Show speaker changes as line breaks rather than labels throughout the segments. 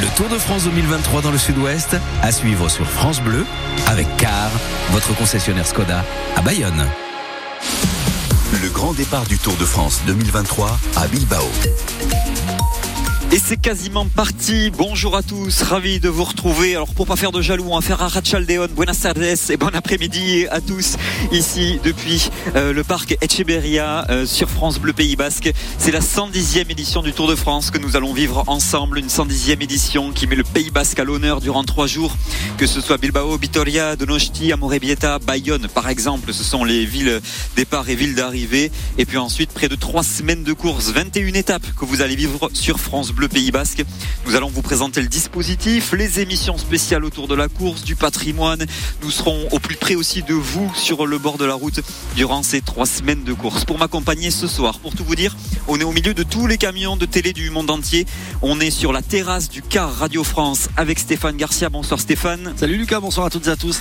Le Tour de France 2023 dans le sud-ouest, à suivre sur France Bleu, avec Car, votre concessionnaire Skoda, à Bayonne.
Le grand départ du Tour de France 2023 à Bilbao.
Et c'est quasiment parti. Bonjour à tous, ravi de vous retrouver. Alors pour pas faire de jaloux, on va faire un Rachaldeon. Buenas tardes et bon après-midi à tous ici depuis euh, le parc Echeberria euh, sur France Bleu Pays Basque. C'est la 110e édition du Tour de France que nous allons vivre ensemble. Une 110e édition qui met le Pays Basque à l'honneur durant trois jours. Que ce soit Bilbao, Vitoria, Donosti, Amorebieta, Bayonne par exemple. Ce sont les villes départ et villes d'arrivée. Et puis ensuite près de trois semaines de course, 21 étapes que vous allez vivre sur France Bleu le Pays Basque. Nous allons vous présenter le dispositif, les émissions spéciales autour de la course, du patrimoine. Nous serons au plus près aussi de vous sur le bord de la route durant ces trois semaines de course. Pour m'accompagner ce soir, pour tout vous dire, on est au milieu de tous les camions de télé du monde entier. On est sur la terrasse du car Radio France avec Stéphane Garcia. Bonsoir Stéphane.
Salut Lucas, bonsoir à toutes et à tous,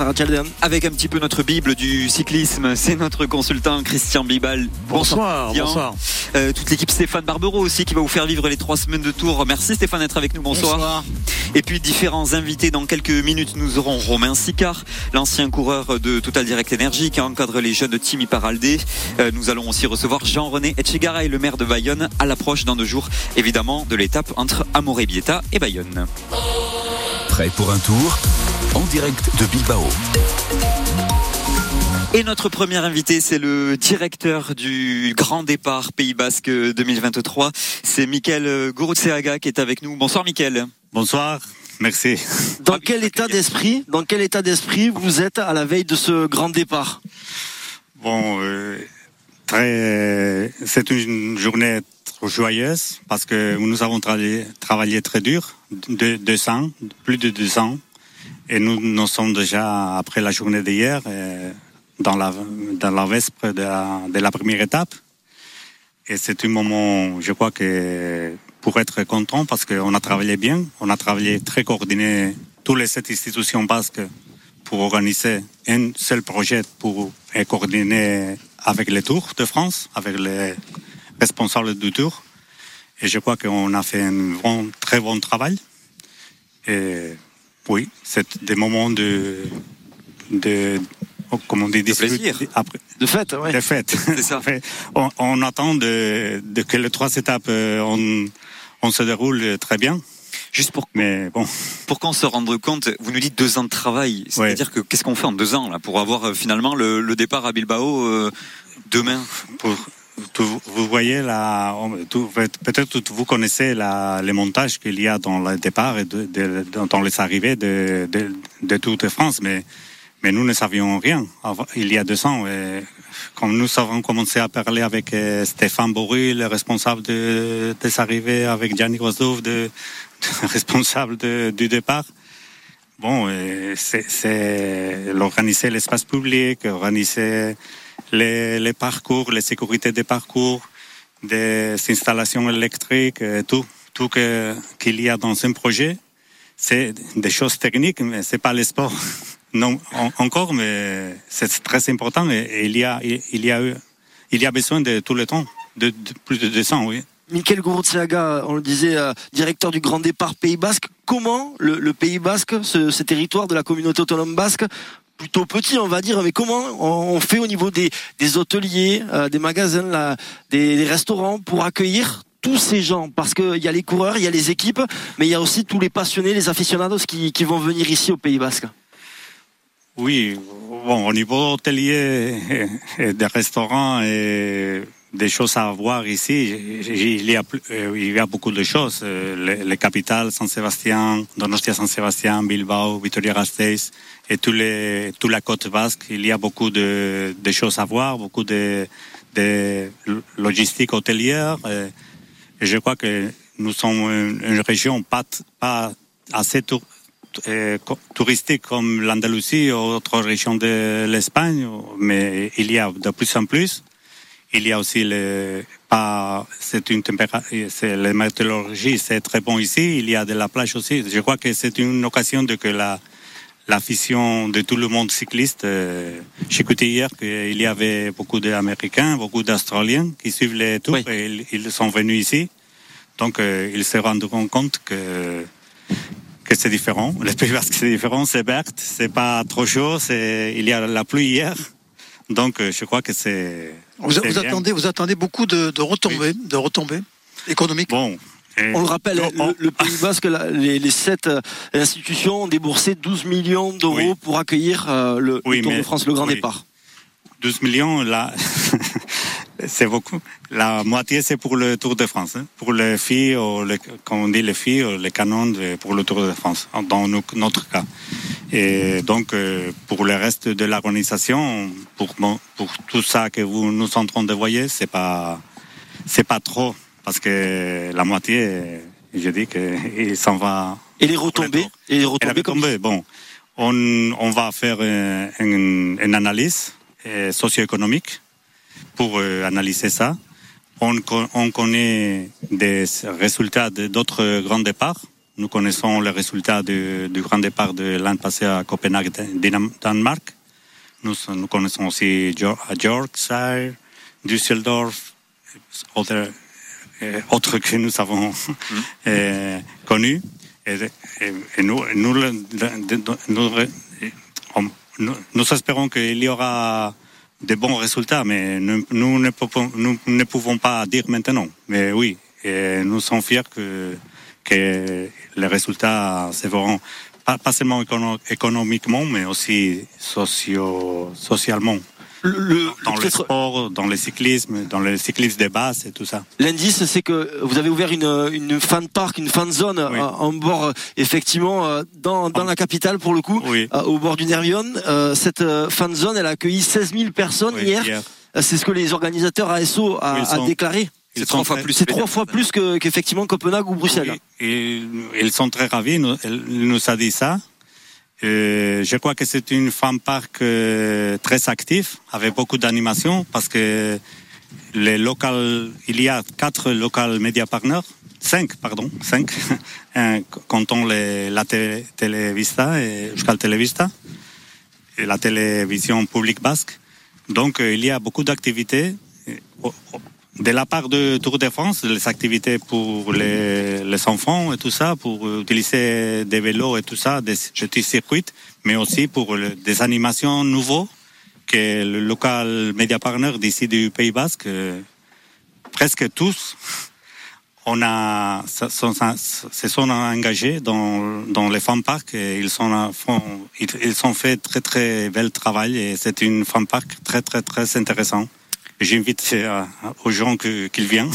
Avec un petit peu notre bible du cyclisme, c'est notre consultant Christian Bibal.
Bonsoir, bonsoir.
Euh, toute l'équipe Stéphane Barbero aussi qui va vous faire vivre les trois semaines de tour Merci Stéphane d'être avec nous. Bonsoir. Et puis différents invités dans quelques minutes. Nous aurons Romain Sicard, l'ancien coureur de Total Direct Energy qui encadre les jeunes de Team Iparaldé. Euh, nous allons aussi recevoir Jean-René Etchegaray, le maire de Bayonne, à l'approche dans deux jours, évidemment, de l'étape entre Amorebieta et Bayonne.
Prêt pour un tour? En direct de Bilbao.
Et notre premier invité, c'est le directeur du Grand Départ Pays Basque 2023. C'est Mickaël Gurutseaga qui est avec nous. Bonsoir Mickaël.
Bonsoir. Merci.
Dans quel état d'esprit, dans quel état d'esprit vous êtes à la veille de ce grand départ?
Bon, euh, très, c'est une journée trop joyeuse parce que nous avons travaillé, travaillé très dur, de 200, plus de 200, et nous, nous sommes déjà après la journée d'hier dans la, dans la vespre de la, de la première étape. Et c'est un moment, je crois que pour être content, parce qu'on a travaillé bien, on a travaillé très coordonné, toutes les sept institutions basques, pour organiser un seul projet pour coordonner avec les Tours de France, avec les responsables du Tour. Et je crois qu'on a fait un bon, très bon travail. Et oui, c'est des moments de, de,
comment on dit, de plaisir.
Après, de fête,
oui. De fête. Ça. on, on, attend de, de, que les trois étapes euh, on, on se déroule très bien.
Juste pour, Mais bon. pour qu'on se rende compte, vous nous dites deux ans de travail. C'est-à-dire que qu'est-ce qu'on fait en deux ans là pour avoir euh, finalement le, le, départ à Bilbao euh, demain?
Pour, vous voyez là, peut-être vous connaissez la, les montages qu'il y a dans le départ et de, de, dans les arrivées de, de, de toute France, mais mais nous ne savions rien il y a deux ans. Et quand nous avons commencé à parler avec euh, Stéphane Bory, le responsable de, des arrivées, avec Gianni Grosdov, de, responsable de, du départ, bon, c'est l'organiser l'espace public, organiser les, les, parcours, les sécurités des parcours, des installations électriques, tout, tout qu'il y a dans un projet. C'est des choses techniques, mais c'est pas le sport. Non, encore, mais c'est très important et, il, y a, il, y a, il y a besoin de tout le temps, de, plus de 200, oui.
Michael Gouroutsiaga, on le disait, euh, directeur du Grand Départ Pays Basque. Comment le, Pays Basque, ce, territoire de la communauté autonome basque, plutôt petit, on va dire, mais comment on fait au niveau des, hôteliers, euh, des magasins, des, restaurants pour accueillir tous ces gens? Parce qu'il y a les coureurs, il y a les équipes, mais il y a aussi tous les passionnés, les aficionados qui vont venir ici au Pays Basque.
Oui, bon, au niveau hôtelier des restaurants et des choses à voir ici, il y a, euh, il y a beaucoup de choses. Les, les capitales, San Sébastien, Donostia San Sébastien, Bilbao, Vitoria-Gasteiz et les, toute la côte basque, il y a beaucoup de, choses à voir, beaucoup de, de logistique hôtelière. Et, je crois que nous sommes une, région pas, pas assez euh, touristique comme l'Andalousie ou autres régions de l'Espagne, mais il y a de plus en plus. Il y a aussi le, pas, c'est une température, c'est la météorologie, c'est très bon ici. Il y a de la plage aussi. Je crois que c'est une occasion de que la, l'afition de tout le monde cycliste. Euh, J'écoutais hier qu'il y avait beaucoup d'Américains, beaucoup d'Australiens qui suivent les tours et ils, sont venus ici. Donc, euh, ils se rendront compte que que c'est différent. Le Pays Basque, c'est différent, c'est vert, c'est pas trop chaud, c'est, il y a la pluie hier. Donc, euh, je crois que c'est.
Vous, attendez, vous attendez beaucoup de, de retombées, de retombées économiques.
Bon.
On le rappelle,
on-
le, le Pays Basque, les, les sept euh, institutions ont déboursé 12 millions d'euros
Oui.
pour accueillir euh, le, le
Oui,
Tour
mais-
de France, le grand
oui.
départ.
12 millions, là, c'est beaucoup. La moitié, c'est pour le Tour de France. hein. Pour les filles, ou les, comme on dit les filles, ou les canons de- pour le Tour de France, dans no- notre cas. Et donc, euh, pour le reste de l'organisation, pour, tout ça que vous nous en train de voir, c'est pas, c'est pas trop. Parce que la moitié, je dis qu'il s'en va
Et les retombées,
D'accord.
et les retombées comme
tombé. Bon, on, on va faire euh, une, une analyse euh, socio-économique pour euh, analyser ça. On, co- on connaît des résultats d'autres grands départs. Nous connaissons les résultats du, du grand départ de l'an passé à Copenhague, Danemark. Nous, nous connaissons aussi à Yorkshire, Düsseldorf, autres, euh, autres que nous avons euh, connus. Et, et- et nous, nous, nous- nous espérons qu'il y aura de bons résultats, mais nous, ne, pouvons, pas dire maintenant. Mais oui, nous sommes fiers que, les résultats se verront pas, pas seulement écono- économiquement, mais aussi socio, socialement.
Le, le-
Dans le sport, dans le cyclisme, dans le cyclisme de base et tout ça.
L'indice, c'est que vous avez ouvert une, une fan park, une fan zone
Oui.
euh, en bord, euh, effectivement, euh, dans, dans la capitale pour le coup,
Oui.
euh, au bord du Nervion. Euh, cette euh, fan zone, elle a accueilli 16 000 personnes
Oui,
hier.
hier.
C'est ce que les organisateurs ASO a,
Oui, ils
a
sont-
déclaré.
C'est trois fois
très-
plus.
C'est trois fois plus que- qu'effectivement Copenhague ou Bruxelles.
Oui, et ils sont très ravis. Nous- Elle nous a dit ça. Euh, je crois que c'est une femme parc euh, très active, avec beaucoup d'animation, parce que les local, il y a quatre local media partners, cinq, pardon, cinq, comptant les, la télé, Televista et Euskal Televista, et la télévision publique basque. Donc, euh, il y a beaucoup d'activités. De la part de Tour de France, les activités pour les, les enfants et tout ça, pour utiliser des vélos et tout ça, des petits circuits, mais aussi pour des animations nouveaux que le local media partner d'ici du Pays Basque, euh, presque tous, on a, se sont, engagés dans, dans les fan parks et ils sont, ils, ils ont fait très très bel travail et c'est une fan park très très très intéressant. J'invite euh, aux gens qu'ils viennent.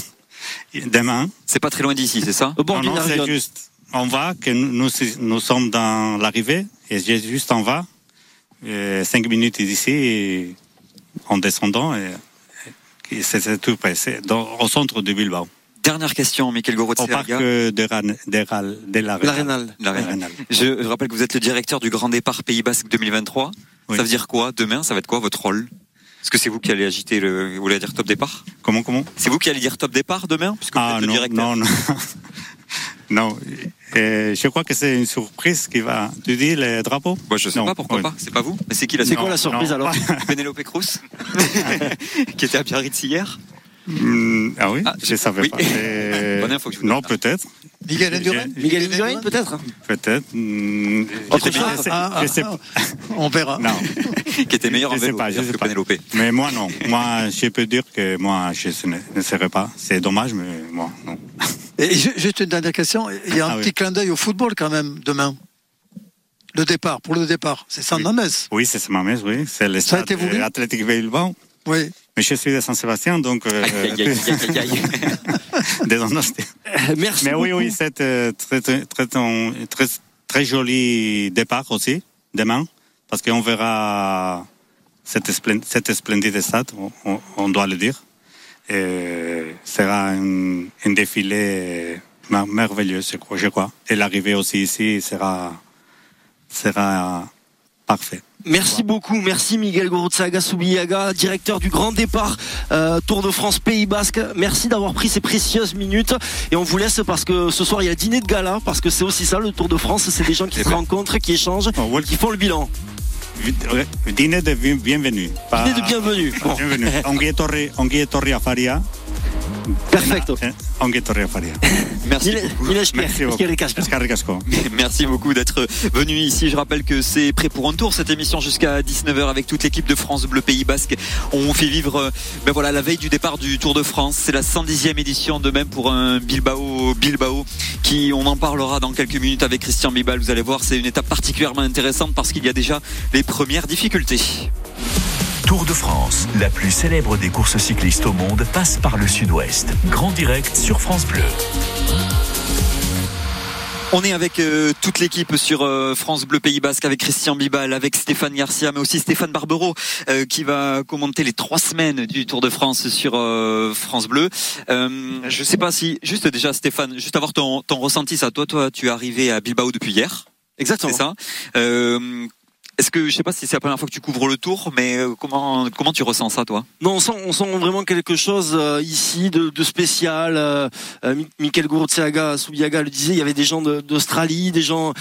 Demain.
C'est pas très loin d'ici, c'est ça
Au bord
Non,
du
non, juste, on va, que nous, nous, sommes dans l'arrivée, et juste en bas, euh, cinq minutes d'ici, en descendant, et, et c'est tout près, c'est dans- au centre de Bilbao,
Dernière question, Michael
au parc euh, de, Ran- de, Ral- de la
La Rénale.
Je je rappelle que vous êtes le directeur du Grand Départ Pays Basque 2023.
Oui.
Ça veut dire quoi? Demain, ça va être quoi votre rôle? Est-ce que c'est vous qui allez agiter le. Vous allez dire top départ?
Comment, comment?
C'est vous qui allez dire top départ demain Puisque vous
Ah
êtes le
non,
directeur?
non, non. non, euh, je crois que c'est une surprise qui va. Tu dis les drapeaux
Moi, je sais
Non,
pas pourquoi
oui.
pas. C'est pas vous? Mais c'est qui la
C'est quoi la surprise
non.
alors?
Pénélope Cruz Qui était à Biarritz hier?
Hmm, Ah oui,
Ah,
je savais
oui.
pas.
Bonne info que je vous
non, peut-être.
Miguel Indurain
Miguel Indurain, peut-être
Peut-être. Sais-
Ah,
je sais
ah,
pas.
On verra.
Non,
Qui était meilleur en
Je sais
vélo
pas, je sais
que
pas.
Pénélope.
mais moi non. Moi, je peux dire que moi, je ne, ne serai pas. C'est dommage, mais moi, non.
Et ju- juste une dernière question. Il y a un
Ah
petit
oui.
clin d'œil au football quand même demain. Le départ, pour le départ. C'est San
Oui.
Mamés.
Oui, c'est ma messe, oui. C'est le
Ça a
stade
été voulu
Athletic Bilbao.
Oui.
Mais je suis de Saint-Sébastien, donc. euh.
Euh, Merci.
Mais oui,
beaucoup.
oui, c'est euh, très, très, très, très, très joli départ aussi, demain, parce qu'on verra cette, splen- cette splendide stade, on, on- doit le dire. Et sera un, un défilé mer- merveilleux, je crois, je crois. Et l'arrivée aussi ici sera, sera parfait.
Merci beaucoup, merci Miguel Gurutsaga Soubiaga, directeur du Grand Départ euh, Tour de France Pays Basque. Merci d'avoir pris ces précieuses minutes et on vous laisse parce que ce soir il y a dîner de gala parce que c'est aussi ça le Tour de France, c'est des gens qui
C'est
se.
Oh,
rencontrent, qui échangent, qui font le bilan.
Dîner de bien- bienvenue. pas-
Dîner de bienvenue. Bon.
Bienvenue. Ongi etorri, ongi etorri afaria.
Perfecto.
Eh, Ongi.
Merci beaucoup.
Merci beaucoup
d'être venu ici. Je rappelle que c'est prêt pour un tour cette émission jusqu'à 19h avec toute l'équipe de France Bleu Pays Basque. On fait vivre euh, ben voilà la veille du départ du Tour de France. C'est la 110e édition de même pour un Bilbao Bilbao qui on en parlera dans quelques minutes avec Christian Bibal. Vous allez voir, c'est une étape particulièrement intéressante parce qu'il y a déjà les premières difficultés.
Tour de France, la plus célèbre des courses cyclistes au monde, passe par le sud-ouest. Grand direct sur France Bleu.
On est avec euh, toute l'équipe sur euh, France Bleu Pays Basque, avec Christian Bibal, avec Stéphane Garcia, mais aussi Stéphane Barbero, euh, qui va commenter les trois semaines du Tour de France sur euh, France Bleu. Euh, je sais pas si, juste déjà Stéphane, juste avoir ton, ton ressenti, ça. Toi, toi, tu es arrivé à Bilbao depuis hier,
Exactement.
c'est ça Euh, Est-ce que je sais pas si c'est la première fois que tu couvres le Tour, mais euh, comment comment tu ressens ça, toi?
Non, on sent, on sent vraiment quelque chose euh, ici de, spécial. Euh, euh, Mi- Michael Gurutseaga, Subiaga le disait, il y avait des gens d'Australie, des gens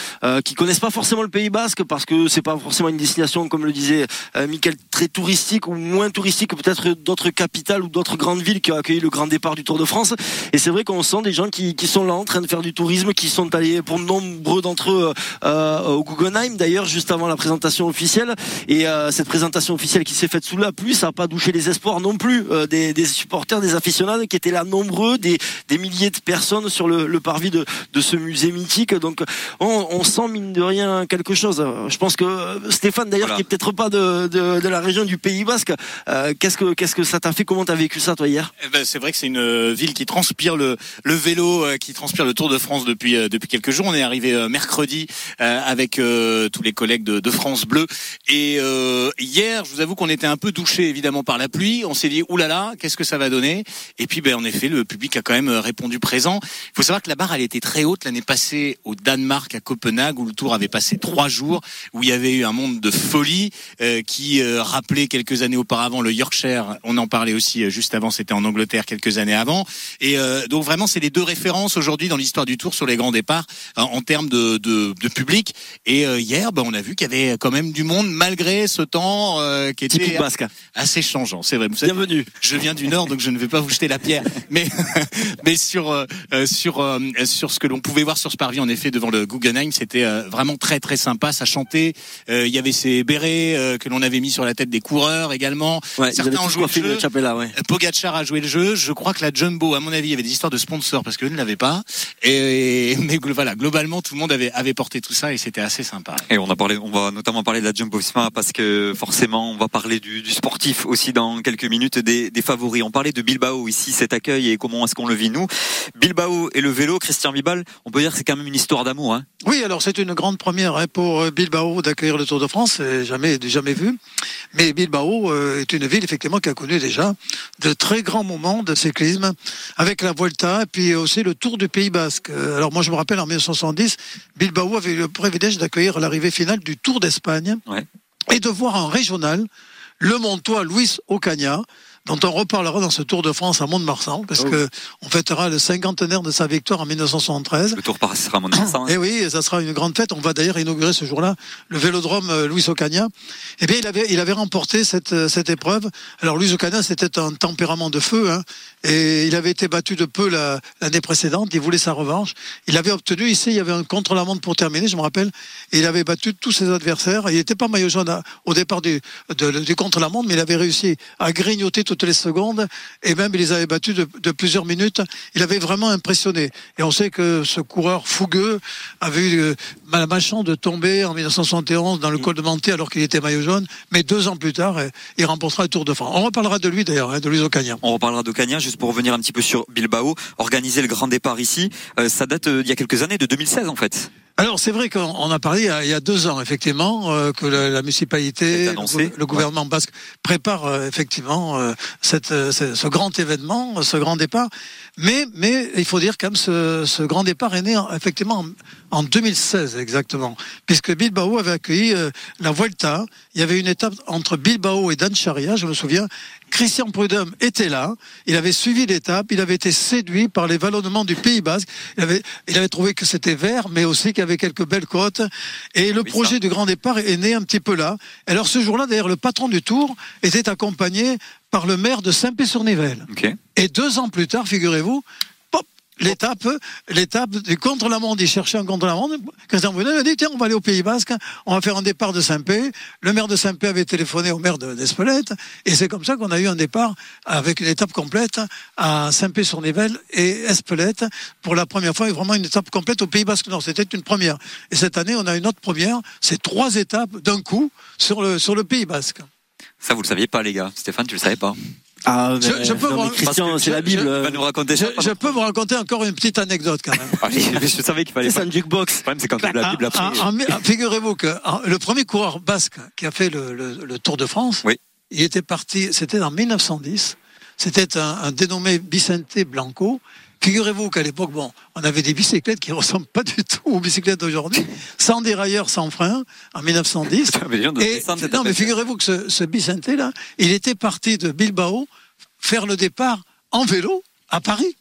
qui connaissent pas forcément le Pays Basque parce que c'est pas forcément une destination, comme le disait euh, Michael, très touristique ou moins touristique que peut-être d'autres capitales ou d'autres grandes villes qui ont accueilli le grand départ du Tour de France. Et c'est vrai qu'on sent des gens qui, qui sont là en train de faire du tourisme, qui sont allés pour nombreux d'entre eux au Guggenheim d'ailleurs juste avant la présentation officielle. Et euh, cette présentation officielle qui s'est faite sous la pluie, ça n'a pas douché les espoirs non plus euh, des, des supporters, des aficionados qui étaient là nombreux, des, des milliers de personnes sur le, le parvis de, de ce musée mythique. Donc on, on sent mine de rien quelque chose. Je pense que euh, Stéphane d'ailleurs
Voilà.
qui est peut-être pas de, de, de la région du Pays Basque, euh, qu'est-ce que qu'est-ce que ça t'a fait? Comment t'as vécu ça toi hier?
Eh ben, c'est vrai que c'est une ville qui transpire le, le vélo, qui transpire le Tour de France depuis depuis quelques jours. On est arrivé mercredi avec tous les collègues de, de France Bleu. Et euh, hier, je vous avoue qu'on était un peu douché évidemment par la pluie. On s'est dit oulala, qu'est-ce que ça va donner? Et puis, ben en effet, le public a quand même euh, répondu présent. Il faut savoir que la barre elle était très haute l'année passée au Danemark à Copenhague où le Tour avait passé trois jours, où il y avait eu un monde de folie euh, qui euh, rappelait quelques années auparavant le Yorkshire. On en parlait aussi euh, juste avant, c'était en Angleterre quelques années avant. Et euh, donc vraiment, c'est les deux références aujourd'hui dans l'histoire du Tour sur les grands départs euh, en termes de, de, de public. Et hier, ben, on a vu qu'il y avait quand même du monde malgré ce temps euh, qui était
basque.
assez changeant. C'est vrai. Vous savez,
Bienvenue.
je viens du Nord, donc je ne vais pas vous jeter la pierre. Mais, mais sur euh, euh, sur euh, sur ce que l'on pouvait voir sur ce parvis, en effet, devant le Guggenheim, c'était euh, vraiment très très sympa. Ça chantait. Euh, Il y avait ces bérets euh, que l'on avait mis sur la tête des coureurs également.
Ouais,
Certains ont joué le jeu.
le chapela, ouais.
Pogacar a joué le jeu. Je crois que la Jumbo, à mon avis, il y avait des histoires de sponsors parce qu'eux ne l'avaient pas. Et mais voilà, globalement, tout le monde avait avait porté tout ça et c'était assez sympa.
Et on a parlé, on va notamment parler de la Jumbo Visma parce que forcément, on va parler du, sportif aussi dans quelques minutes des, favoris. On parlait de Bilbao ici, cet accueil et comment est-ce qu'on le vit nous. Bilbao et le vélo, Christian Bibal, on peut dire que c'est quand même une histoire d'amour. Hein.
Oui, alors c'est une grande première hein, pour euh, Bilbao d'accueillir le Tour de France, jamais jamais vu. Mais Bilbao euh, est une ville effectivement qui a connu déjà de très grands moments de cyclisme avec la Volta et puis aussi le Tour du Pays Basque. Euh, Alors moi je me rappelle en 1970, Bilbao avait eu le privilège d'accueillir l'arrivée finale du Tour d'Espagne
Ouais.
et de voir en régional le Montois Luis Ocaña dont on reparlera dans ce Tour de France à Mont-de-Marsan, parce
Oh.
que on fêtera le cinquantenaire de sa victoire en 1973.
Le tour passera à mon avis, ça, hein.
Et oui, et ça sera une grande fête. On va d'ailleurs inaugurer ce jour-là le vélodrome euh, Louis Ocaña. Eh bien, il avait, il avait remporté cette, euh, cette épreuve. Alors, Louis Ocaña, c'était un tempérament de feu, hein, et il avait été battu de peu la- l'année précédente. Il voulait sa revanche. Il avait obtenu ici, il y avait un contre-la-montre pour terminer, je me rappelle, et il avait battu tous ses adversaires. Il n'était pas maillot jaune à- au départ du, de- du contre-la-montre, mais il avait réussi à grignoter toutes les secondes, et même il les avait battus de, de plusieurs minutes. Il avait vraiment impressionné. Et on sait que ce coureur fougueux avait eu euh, la malchance de tomber en 1971 dans le col de Manté alors qu'il était maillot jaune, mais deux ans plus tard, euh, il remportera le Tour de France. On reparlera de lui d'ailleurs, hein, de Luis Ocaña.
On reparlera d'Ocaña, juste pour revenir un petit peu sur Bilbao. Organiser le grand départ ici, euh, ça date d'il y a quelques années, de 2016 en fait.
Alors c'est vrai qu'on on a parlé il y a, deux ans effectivement euh, que la, la municipalité, le, gouvernement basque prépare euh, effectivement euh, cette, ce, ce grand événement, ce grand départ. Mais mais il faut dire quand même ce, ce grand départ est né en- effectivement en, en 2016 exactement, puisque Bilbao avait accueilli la Vuelta. Il y avait une étape entre Bilbao et Dancharia, je me souviens. Christian Prudhomme était là, il avait suivi l'étape, il avait été séduit par les vallonnements du Pays Basque, il avait, il avait trouvé que c'était vert, mais aussi qu'il y avait quelques belles côtes, et le
Oui,
projet
ça.
du grand départ est né un petit peu là. Alors ce jour-là, d'ailleurs, le patron du Tour était accompagné par le maire de Saint-Pé-sur-Nivelle. Et deux ans plus tard, figurez-vous, l'étape, l'étape du contre-la-montre, il cherchait un contre-la-montre. Christian Brunet a dit, tiens, on va aller au Pays Basque, on va faire un départ de Saint-Pé. Le maire de Saint-Pé avait téléphoné au maire de- d'Espelette, et c'est comme ça qu'on a eu un départ avec une étape complète à Saint-Pé-sur-Nivelle et Espelette pour la première fois, et vraiment une étape complète au Pays Basque Nord. C'était une première. Et cette année, on a une autre première, c'est trois étapes d'un coup sur le, sur le Pays Basque.
Ça, vous le saviez pas, les gars. Stéphane, tu le savais pas.
Ah,
Je- peux
non,
voir-
mais Christian,
parce que
c'est la
je-
Bible.
je-
Tu vas nous raconter
Je,
ça
je peux vous raconter encore une petite anecdote quand même.
Allez, je savais qu'il fallait
C'est
pas.
un jukebox.
Le problème, c'est quand la Bible.
Ah, ah, ah, Figurez-vous que ah, le premier coureur basque qui a fait le, le- le Tour de France,
Oui.
il était parti, c'était en 1910. C'était un, un dénommé Vicente Blanco. Figurez-vous qu'à l'époque, bon, on avait des bicyclettes qui ressemblent pas du tout aux bicyclettes d'aujourd'hui, sans dérailleur, sans frein, en 1910.
Mais dis donc, de
Et, non, mais figurez-vous que ce, ce Vicente là, il était parti de Bilbao faire le départ en vélo à Paris.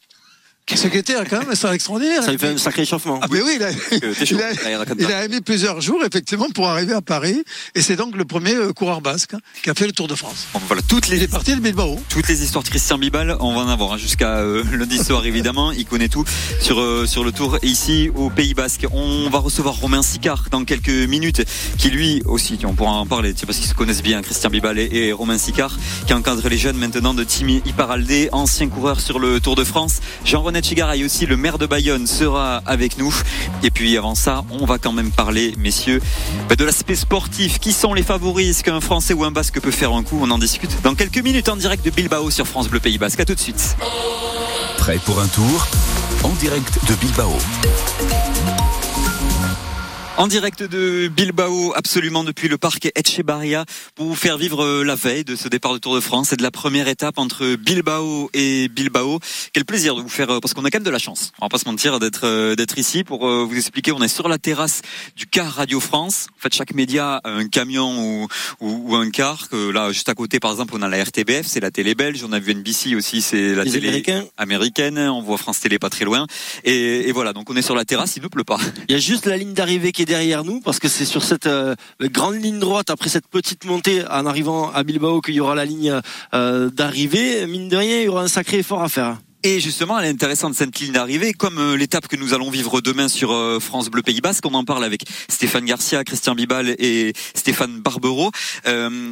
Ce qui était quand même ça extraordinaire.
Ça lui fait un sacré échauffement.
Ah, mais oui, il a,
T'es chaud.
il a- il
pas.
a mis plusieurs jours, effectivement, pour arriver à Paris. Et c'est donc le premier euh, coureur basque hein, qui a fait le Tour de France.
Bon, voilà, toutes
Il
les
est parti de Bilbao.
toutes les histoires de Christian Bibal, on va en avoir hein, jusqu'à euh, lundi soir évidemment. Il connaît tout sur euh, sur le tour. Et ici au Pays Basque, on va recevoir Romain Sicard dans quelques minutes, qui lui aussi, on pourra en parler, c'est parce qu'ils se connaissent bien, Christian Bibal et, et Romain Sicard, qui encadre les jeunes maintenant de Team Iparalde, ancien coureur sur le Tour de France. Chigaray aussi, le maire de Bayonne, sera avec nous. Et puis avant ça, on va quand même parler, messieurs, bah, de l'aspect sportif. Qui sont les favoris? Est-ce qu'un Français ou un Basque peut faire un coup? On en discute dans quelques minutes en direct de Bilbao sur France Bleu Pays Basque. À tout de suite.
Prêt pour un tour? En direct de Bilbao.
En direct de Bilbao, absolument depuis le parc Etchebarria, pour vous faire vivre euh, la veille de ce départ de Tour de France et de la première étape entre Bilbao et Bilbao. Quel plaisir de vous faire, euh, parce qu'on a quand même de la chance, on va pas se mentir, d'être euh, d'être ici pour vous expliquer. On est sur la terrasse du car Radio France. En fait, chaque média a un camion ou, ou, ou un car. Que là, juste à côté, par exemple, on a la RTBF, c'est la télé belge. On a vu NBC aussi, c'est la
Les
télé
Américains.
américaine. On voit France Télé pas très loin. Et, et voilà, donc on est sur la terrasse, il ne pleut pas.
Il y a juste la ligne d'arrivée qui derrière nous parce que c'est sur cette euh, grande ligne droite après cette petite montée en arrivant à Bilbao qu'il y aura la ligne euh, d'arrivée. Mine de rien, il y aura un sacré effort à faire.
Et justement, elle est intéressante cette ligne d'arrivée, comme euh, l'étape que nous allons vivre demain sur France Bleu Pays Basque. On en parle avec Stéphane Garcia, Christian Bibal et Stéphane Barbero,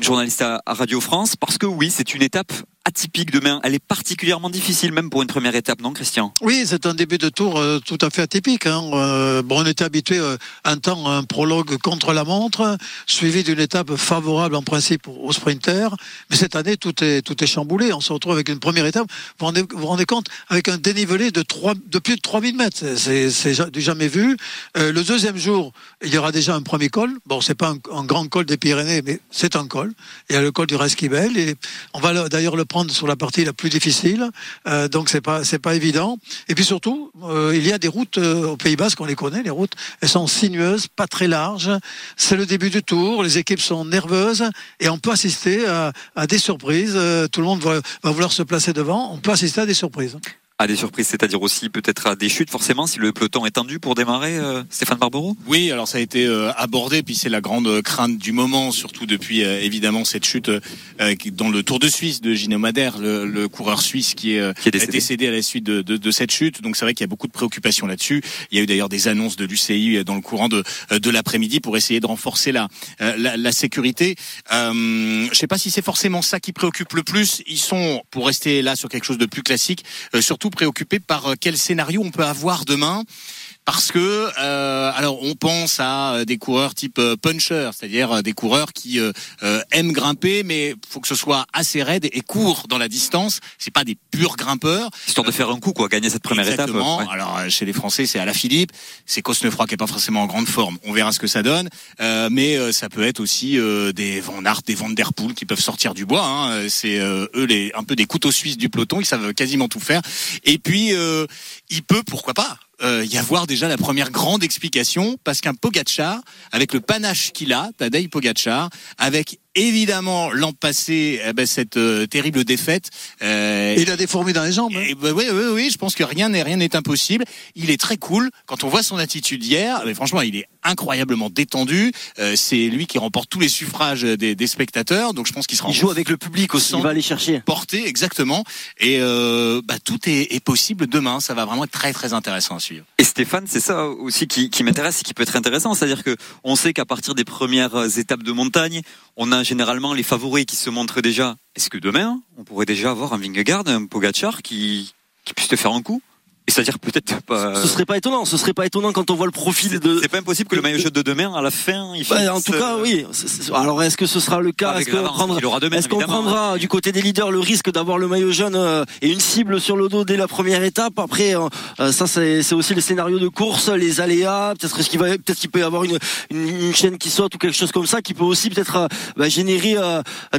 journaliste à Radio France, parce que oui, c'est une étape atypique demain. Elle est particulièrement difficile, même pour une première étape, non, Christian?
Oui, c'est un début de tour euh, tout à fait atypique. Hein. Euh, bon, on était habitué euh, un temps à un prologue contre la montre, suivi d'une étape favorable en principe aux sprinters. Mais cette année, tout est tout est chamboulé. On se retrouve avec une première étape. Vous rendez, vous rendez compte? Avec un dénivelé de trois de plus de 3000 mètres. C'est- du jamais vu. Le deuxième jour, il y aura déjà un premier col. Bon, c'est pas un, grand col des Pyrénées, mais c'est un col. Il y a le col du Resquibel et on va le- d'ailleurs le prendre sur la partie la plus difficile. Euh, donc c'est pas c'est pas évident. Et puis surtout, euh, il y a des routes euh, au Pays Basque, on les connaît, les routes. Elles sont sinueuses, pas très larges. C'est le début du tour. Les équipes sont nerveuses et on peut assister à, des surprises. Tout le monde va vouloir se placer devant. On peut assister à des surprises.
À des surprises, c'est-à-dire aussi peut-être à des chutes, forcément, si le peloton est tendu pour démarrer, euh, Stéphane Barbero
Oui, alors ça a été euh, abordé, puis c'est la grande euh, crainte du moment, surtout depuis euh, évidemment cette chute euh, dans le Tour de Suisse de Gino Madère, le, le coureur suisse qui est, euh,
Qui est décédé.
décédé à la suite de, de, de cette chute. Donc c'est vrai qu'il y a beaucoup de préoccupations là-dessus. Il y a eu d'ailleurs des annonces de l'UCI dans le courant de, de l'après-midi pour essayer de renforcer la, la, la sécurité. Euh, je sais pas si c'est forcément ça qui préoccupe le plus. Ils sont, pour rester là sur quelque chose de plus classique, euh, surtout préoccupés par euh, quel scénario on peut avoir demain. Parce que, euh, alors, on pense à euh, des coureurs type euh, puncher, c'est-à-dire euh, des coureurs qui euh, aiment grimper, mais faut que ce soit assez raide et court dans la distance. C'est pas des purs grimpeurs.
Histoire de faire un coup, quoi, gagner cette première
Exactement.
étape. ouais.
Alors chez les Français, c'est à la Philippe, c'est Cosnefroy qui est pas forcément en grande forme. On verra ce que ça donne, Euh, mais ça peut être aussi euh, des Van Aert, des Van der Poel qui peuvent sortir du bois. hein. C'est euh, eux les un peu des couteaux suisses du peloton. Ils savent quasiment tout faire. Et puis euh, il peut, pourquoi pas. Euh, y avoir déjà la première grande explication parce qu'un Pogacar avec le panache qu'il a, Tadej Pogacar, avec évidemment l'an passé eh ben, cette euh, terrible défaite.
Euh, il a des fourmis dans les jambes.
Hein. Ben, oui, oui, oui. Je pense que rien n'est rien n'est impossible. Il est très cool. Quand on voit son attitude hier, mais franchement, il est incroyablement détendu. Euh, c'est lui qui remporte tous les suffrages des, des spectateurs. Donc je pense qu'il sera.
Il joue avec le public aussi. Il va aller chercher.
Porter exactement. Et euh, bah, tout est, est, possible demain. Ça va vraiment être très très intéressant à suivre.
Et Stéphane, c'est ça aussi qui, qui m'intéresse et qui peut être intéressant. C'est-à-dire que on sait qu'à partir des premières étapes de montagne, on a généralement les favoris qui se montrent déjà. Est-ce que demain, on pourrait déjà avoir un Vingegaard, un Pogachar qui, qui puisse te faire un coup? C'est-à-dire peut-être pas.
Ce serait pas étonnant. Ce serait pas étonnant quand on voit le profil de.
C'est pas impossible que le maillot jaune de demain, à la fin, il
fasse. en tout cas, oui. Alors, est-ce que ce sera le cas? Est-ce qu'on prendra, est qu'on prendra du côté des leaders le risque d'avoir le maillot jaune euh, et une cible sur le dos dès la première étape? Après, euh, euh, ça, c'est aussi le scénario de course, les aléas. Peut-être qu'il va, peut-être qu'il peut y avoir une, une, chaîne qui saute ou quelque chose comme ça, qui peut aussi peut-être bah, générer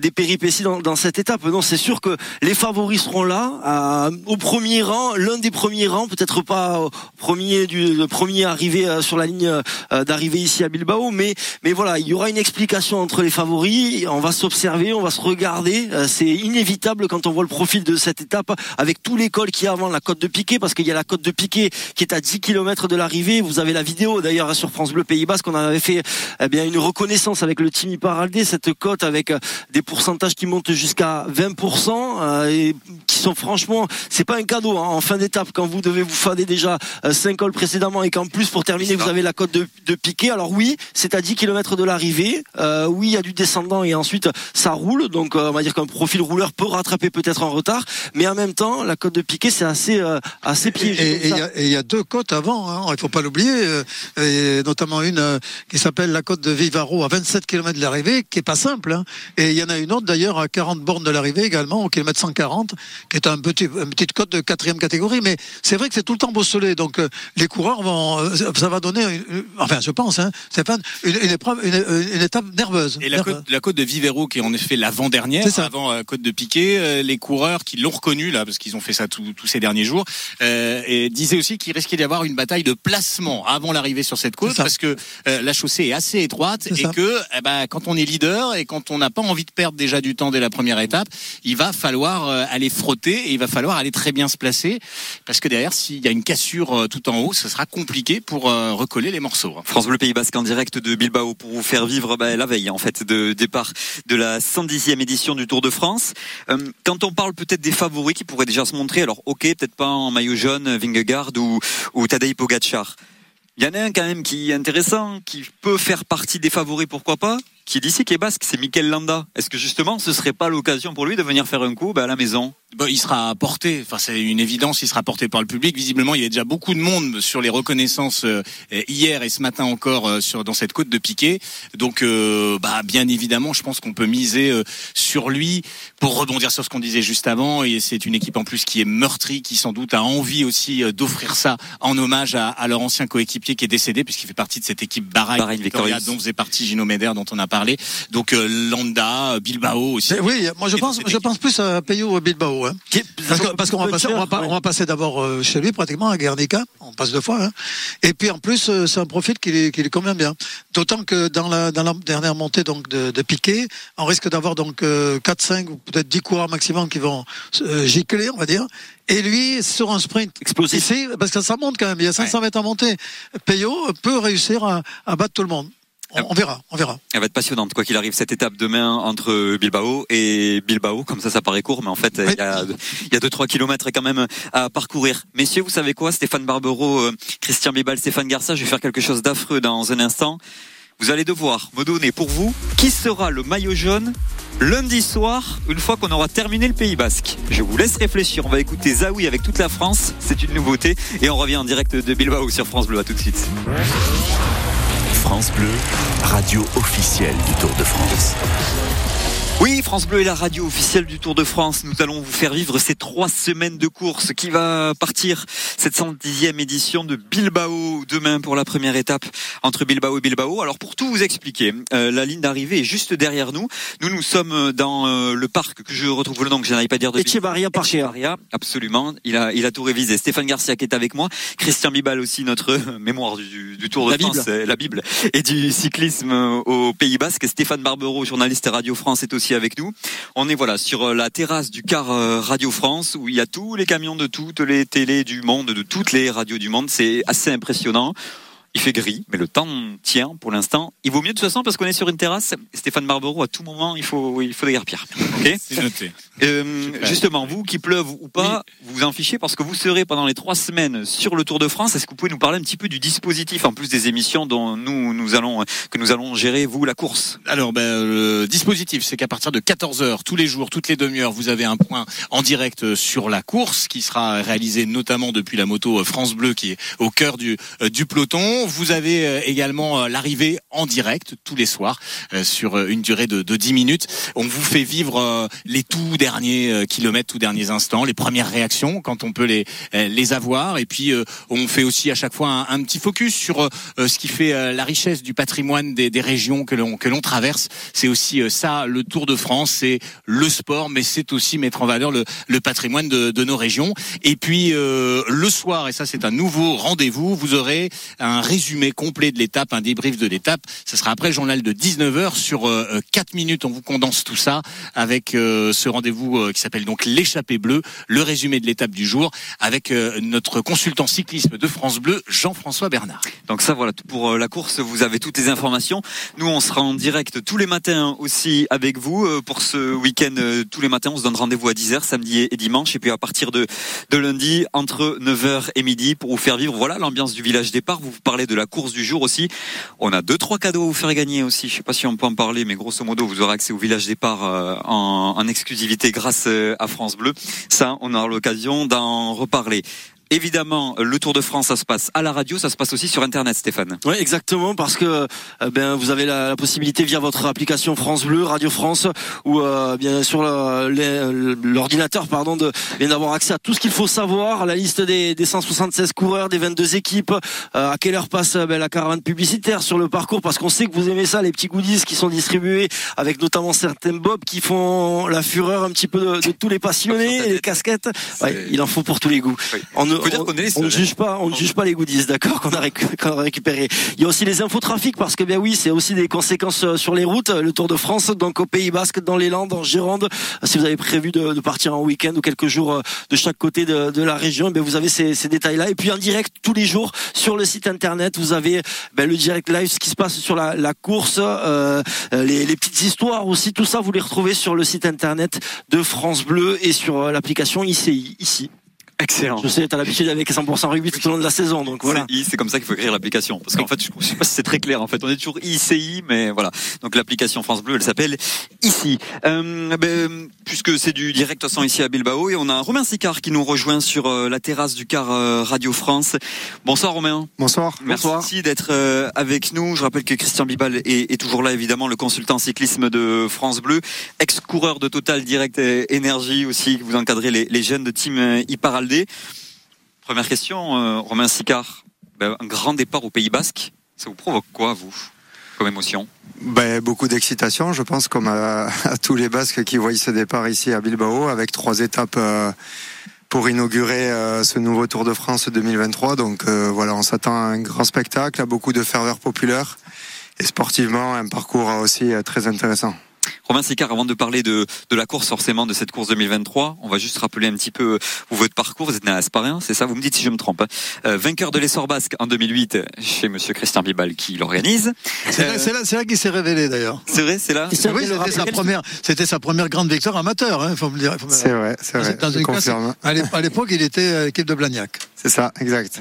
des péripéties dans, dans cette étape. Non, c'est sûr que les favoris seront là, au premier rang, l'un des premiers rangs peut-être pas premier du premier arrivé euh, sur la ligne euh, d'arrivée ici à Bilbao, mais mais voilà, il y aura une explication entre les favoris. On va s'observer, on va se regarder. Euh, c'est inévitable quand on voit le profil de cette étape avec tous les cols qui avant la côte de Piquet, parce qu'il y a la côte de Piquet qui est à 10 km de l'arrivée. Vous avez la vidéo d'ailleurs sur France Bleu Pays Basque. On avait fait eh bien une reconnaissance avec le Team Paraldé, cette côte avec des pourcentages qui montent jusqu'à 20% et qui sont franchement, c'est pas un cadeau hein, en fin d'étape quand vous devez vous fader déjà 5 euh, cols précédemment et qu'en plus pour terminer vous avez la côte de, de piqué. Alors oui, c'est à 10 km de l'arrivée. Euh, oui, il y a du descendant et ensuite ça roule. Donc euh, on va dire qu'un profil rouleur peut rattraper peut-être en retard, mais en même temps la côte de piqué c'est assez assez piégé.
Et il y, a deux côtes avant. Hein, il faut pas l'oublier, et notamment une qui s'appelle la côte de Vivaro à 27 km de l'arrivée, qui est pas simple. Hein. Et il y en a une autre d'ailleurs à 40 bornes de l'arrivée également, au kilomètre 140, qui est un petit, une petite côte de quatrième catégorie. Mais c'est vrai que c'est tout le temps bosselé. Donc euh, les coureurs vont, euh, ça va donner, enfin je pense, hein, une, une, épreuve, une, étape nerveuse.
Et la côte, la côte de Vivero qui est en effet l'avant-dernière, avant la euh, côte de Piquet, les coureurs qui l'ont reconnu là, parce qu'ils ont fait ça tous ces derniers jours, et disaient aussi qu'il risquait d'y avoir une bataille de placement avant l'arrivée sur cette côte, parce que la chaussée est assez étroite et que eh ben, quand on est leader et quand on n'a pas envie de perdre déjà du temps dès la première étape, il va falloir aller frotter et il va falloir aller très bien se placer, parce que derrière, s'il y a une cassure euh, tout en haut, ce sera compliqué pour euh, recoller les morceaux. Hein.
France Bleu Pays Basque en direct de Bilbao pour vous faire vivre bah, la veille en fait de départ de la 110e édition du Tour de France. Euh, quand on parle peut-être des favoris qui pourraient déjà se montrer, alors ok, peut-être pas en maillot jaune, Vingegaard ou, ou Tadej Pogacar. Il y en a un quand même qui est intéressant, qui peut faire partie des favoris, pourquoi pas qui est d'ici, qui est basque, c'est Mikel Landa. Est-ce que justement, ce serait pas l'occasion pour lui de venir faire un coup bah, à la maison?
Bah, il sera porté, enfin c'est une évidence, il sera porté par le public. Visiblement, il y a déjà beaucoup de monde sur les reconnaissances euh, hier et ce matin encore euh, sur dans cette côte de Piquet. Donc, euh, bah, bien évidemment, je pense qu'on peut miser sur lui pour rebondir sur ce qu'on disait juste avant. Et c'est une équipe en plus qui est meurtrie, qui sans doute a envie aussi d'offrir ça en hommage à, à leur ancien coéquipier qui est décédé, puisqu'il fait partie de cette équipe Bahreïn, Victoria, dont faisait partie Gino Meder, dont on a parlé. Donc Landa, Bilbao aussi.
Oui, moi je pense, je pense plus à Peyo Bilbao. Hein. Parce qu'on va passer, on va, passer d'abord euh, chez lui pratiquement à Guernica, on passe deux fois. Hein. Et puis en plus, euh, c'est un profil qui lui, qui convient bien. D'autant que dans la, dans la dernière montée donc de, de Piquet, on risque d'avoir donc 4, euh, 5 ou peut-être 10 coureurs maximum qui vont gicler, on va dire. Et lui, sur un sprint explosif, parce que ça monte quand même, il y a 500 mètres à monter. Payot peut réussir à, à battre tout le monde. On, verra, on verra.
Elle va être passionnante, quoi qu'il arrive, cette étape demain entre Bilbao et Bilbao. Comme ça, ça paraît court, mais en fait, il y a, il y a 2-3 kilomètres quand même à parcourir. Messieurs, vous savez quoi? Stéphane Barbero, euh, Christian Bébal, Stéphane Garça, je vais faire quelque chose d'affreux dans un instant. Vous allez devoir me donner pour vous qui sera le maillot jaune lundi soir, une fois qu'on aura terminé le Pays Basque. Je vous laisse réfléchir. On va écouter Zawi avec toute la France. C'est une nouveauté. Et on revient en direct de Bilbao sur France Bleu. À tout de suite.
France Bleu, radio officielle du Tour de France.
Oui, France Bleu est la radio officielle du Tour de France. Nous allons vous faire vivre ces trois semaines de course qui va partir cette 110e édition de Bilbao demain pour la première étape entre Bilbao et Bilbao. Alors pour tout vous expliquer, euh, la ligne d'arrivée est juste derrière nous. Nous, nous sommes dans euh, le parc que je retrouve le nom que je n'arrive pas à dire de
Echevarria Parc.
Absolument. Il a, il a tout révisé. Stéphane Garcia qui est avec moi. Christian Bibal aussi, notre mémoire du, du Tour de
La
France,
Bible.
euh, la Bible, et du cyclisme euh, au Pays Basque. Stéphane Barbero, journaliste Radio France, est aussi avec nous. On est voilà sur euh, la terrasse du car euh, Radio France où il y a tous les camions de toutes les télés du monde, de toutes les radios du monde. C'est assez impressionnant. Il fait gris, mais le temps tient pour l'instant. Il vaut mieux de toute façon parce qu'on est sur une terrasse. Stéphane Barbero, à tout moment, il faut, il faut déguerpir. Ok
C'est noté.
euh, justement, vous qui pleuve ou pas, vous vous en fichez parce que vous serez pendant les trois semaines sur le Tour de France. Est-ce que vous pouvez nous parler un petit peu du dispositif en plus des émissions dont nous nous allons que nous allons gérer vous la course?
Alors, ben, le dispositif, c'est qu'à partir de 14 heures, tous les jours, toutes les demi-heures, vous avez un point en direct sur la course qui sera réalisé notamment depuis la moto France Bleu qui est au cœur du, euh, du peloton. Vous avez euh, également euh, l'arrivée en direct tous les soirs euh, sur une durée de, de 10 minutes. On vous fait vivre les tout derniers kilomètres, tout derniers instants, les premières réactions quand on peut les, les avoir. Et puis, on fait aussi à chaque fois un, un petit focus sur ce qui fait la richesse du patrimoine des, des régions que l'on que l'on traverse. C'est aussi ça le Tour de France, c'est le sport, mais c'est aussi mettre en valeur le, le patrimoine de, de nos régions. Et puis le soir, et ça c'est un nouveau rendez-vous, vous aurez un résumé complet de l'étape, un débrief de l'étape. Ce sera après le journal de 19h sur euh, 4 minutes. On vous condense tout ça avec euh, ce rendez-vous euh, qui s'appelle donc l'échappée bleue, le résumé de l'étape du jour avec euh, notre consultant cyclisme de France Bleu, Jean-François Bernard.
Donc ça voilà pour euh, la course, vous avez toutes les informations. Nous on sera en direct tous les matins aussi avec vous euh, pour ce week-end. euh, Tous les matins on se donne rendez-vous à 10h samedi et dimanche et puis à partir de, de lundi entre 9h et midi pour vous faire vivre voilà l'ambiance du village départ. Vous parlez de la course du jour aussi. On a deux trois cadeaux à vous faire gagner aussi. Je sais pas si on peut en parler mais grosso modo vous aurez accès au village départ euh, en, en exclusivité grâce euh, à France Bleu. Ça on aura l'occasion d'en reparler. Évidemment, le Tour de France, ça se passe à la radio, ça se passe aussi sur Internet, Stéphane.
Oui, exactement, parce que euh, ben vous avez la, la possibilité via votre application France Bleu, Radio France, ou euh, bien sur le- les- l'ordinateur, pardon, de bien d'avoir accès à tout ce qu'il faut savoir, la liste des, des 176 coureurs, des 22 équipes, euh, à quelle heure passe euh, ben, la caravane publicitaire sur le parcours, parce qu'on sait que vous aimez ça, les petits goodies qui sont distribués, avec notamment certains bobs qui font la fureur un petit peu de, de tous les passionnés, et les casquettes. Ouais, il en faut pour tous les goûts.
Oui.
On
dire
on-
qu'on est les
on ne
seuls, hein.
juge pas, on ne juge pas les goodies, d'accord, qu'on a, récupéré. Il y a aussi les infotrafics parce que bien oui, c'est aussi des conséquences euh, sur les routes. Le Tour de France, donc au Pays Basque, dans les Landes, en Gironde. Si vous avez prévu de, de partir en week-end ou quelques jours euh, de chaque côté de, de la région, ben vous avez ces, ces détails-là. Et puis en direct tous les jours sur le site internet, vous avez ben, le direct live, ce qui se passe sur la, la course, euh, euh, les, les petites histoires aussi. Tout ça, vous les retrouvez sur le site internet de France Bleu et sur euh, l'application ICI ici.
Excellent.
Je sais, tu as l'habitude avec 100% rugby tout au long de la saison, donc voilà.
C'est comme ça qu'il faut écrire l'application. Parce qu'en fait, je sais pas si c'est très clair. En fait, on est toujours ICI, mais voilà. Donc l'application France Bleu, elle s'appelle ICI. Euh, ben, puisque c'est du direct sans ici à Bilbao, et on a Romain Sicard qui nous rejoint sur euh, la terrasse du car euh, Radio France. Bonsoir Romain.
Bonsoir.
Merci d'être euh, avec nous. Je rappelle que Christian Bibal est, toujours là, évidemment, le consultant cyclisme de France Bleu, ex-coureur de Total Direct Énergie aussi, vous encadrez les, jeunes de Team Iparal Première question, euh, Romain Sicard. Ben, un grand départ au Pays Basque, ça vous provoque quoi, vous, comme émotion?
Ben, beaucoup d'excitation, je pense, comme à, tous les Basques qui voient ce départ ici à Bilbao, avec trois étapes euh, pour inaugurer euh, ce nouveau Tour de France 2023. Donc voilà, on s'attend à un grand spectacle, à beaucoup de ferveur populaire et sportivement, un parcours aussi très intéressant.
Romain Sicard, avant de parler de, de la course, forcément, de cette course 2023, on va juste rappeler un petit peu vous, votre parcours. Vous êtes né à Asparin, c'est ça? Vous me dites si je me trompe. hein. Euh, vainqueur de l'essor basque en 2008 chez Monsieur Christian Bibal qui l'organise.
C'est là,
Euh,
c'est là, c'est là qu'il s'est révélé d'ailleurs.
C'est vrai, c'est là?
Oui, c'était sa première, c'était sa première grande victoire amateur, hein, faut me dire.
C'est vrai, c'est vrai.
Dans
Je
une
confirme.
à l'ép- à l'époque, il était à l'équipe de Blagnac.
C'est ça, exact.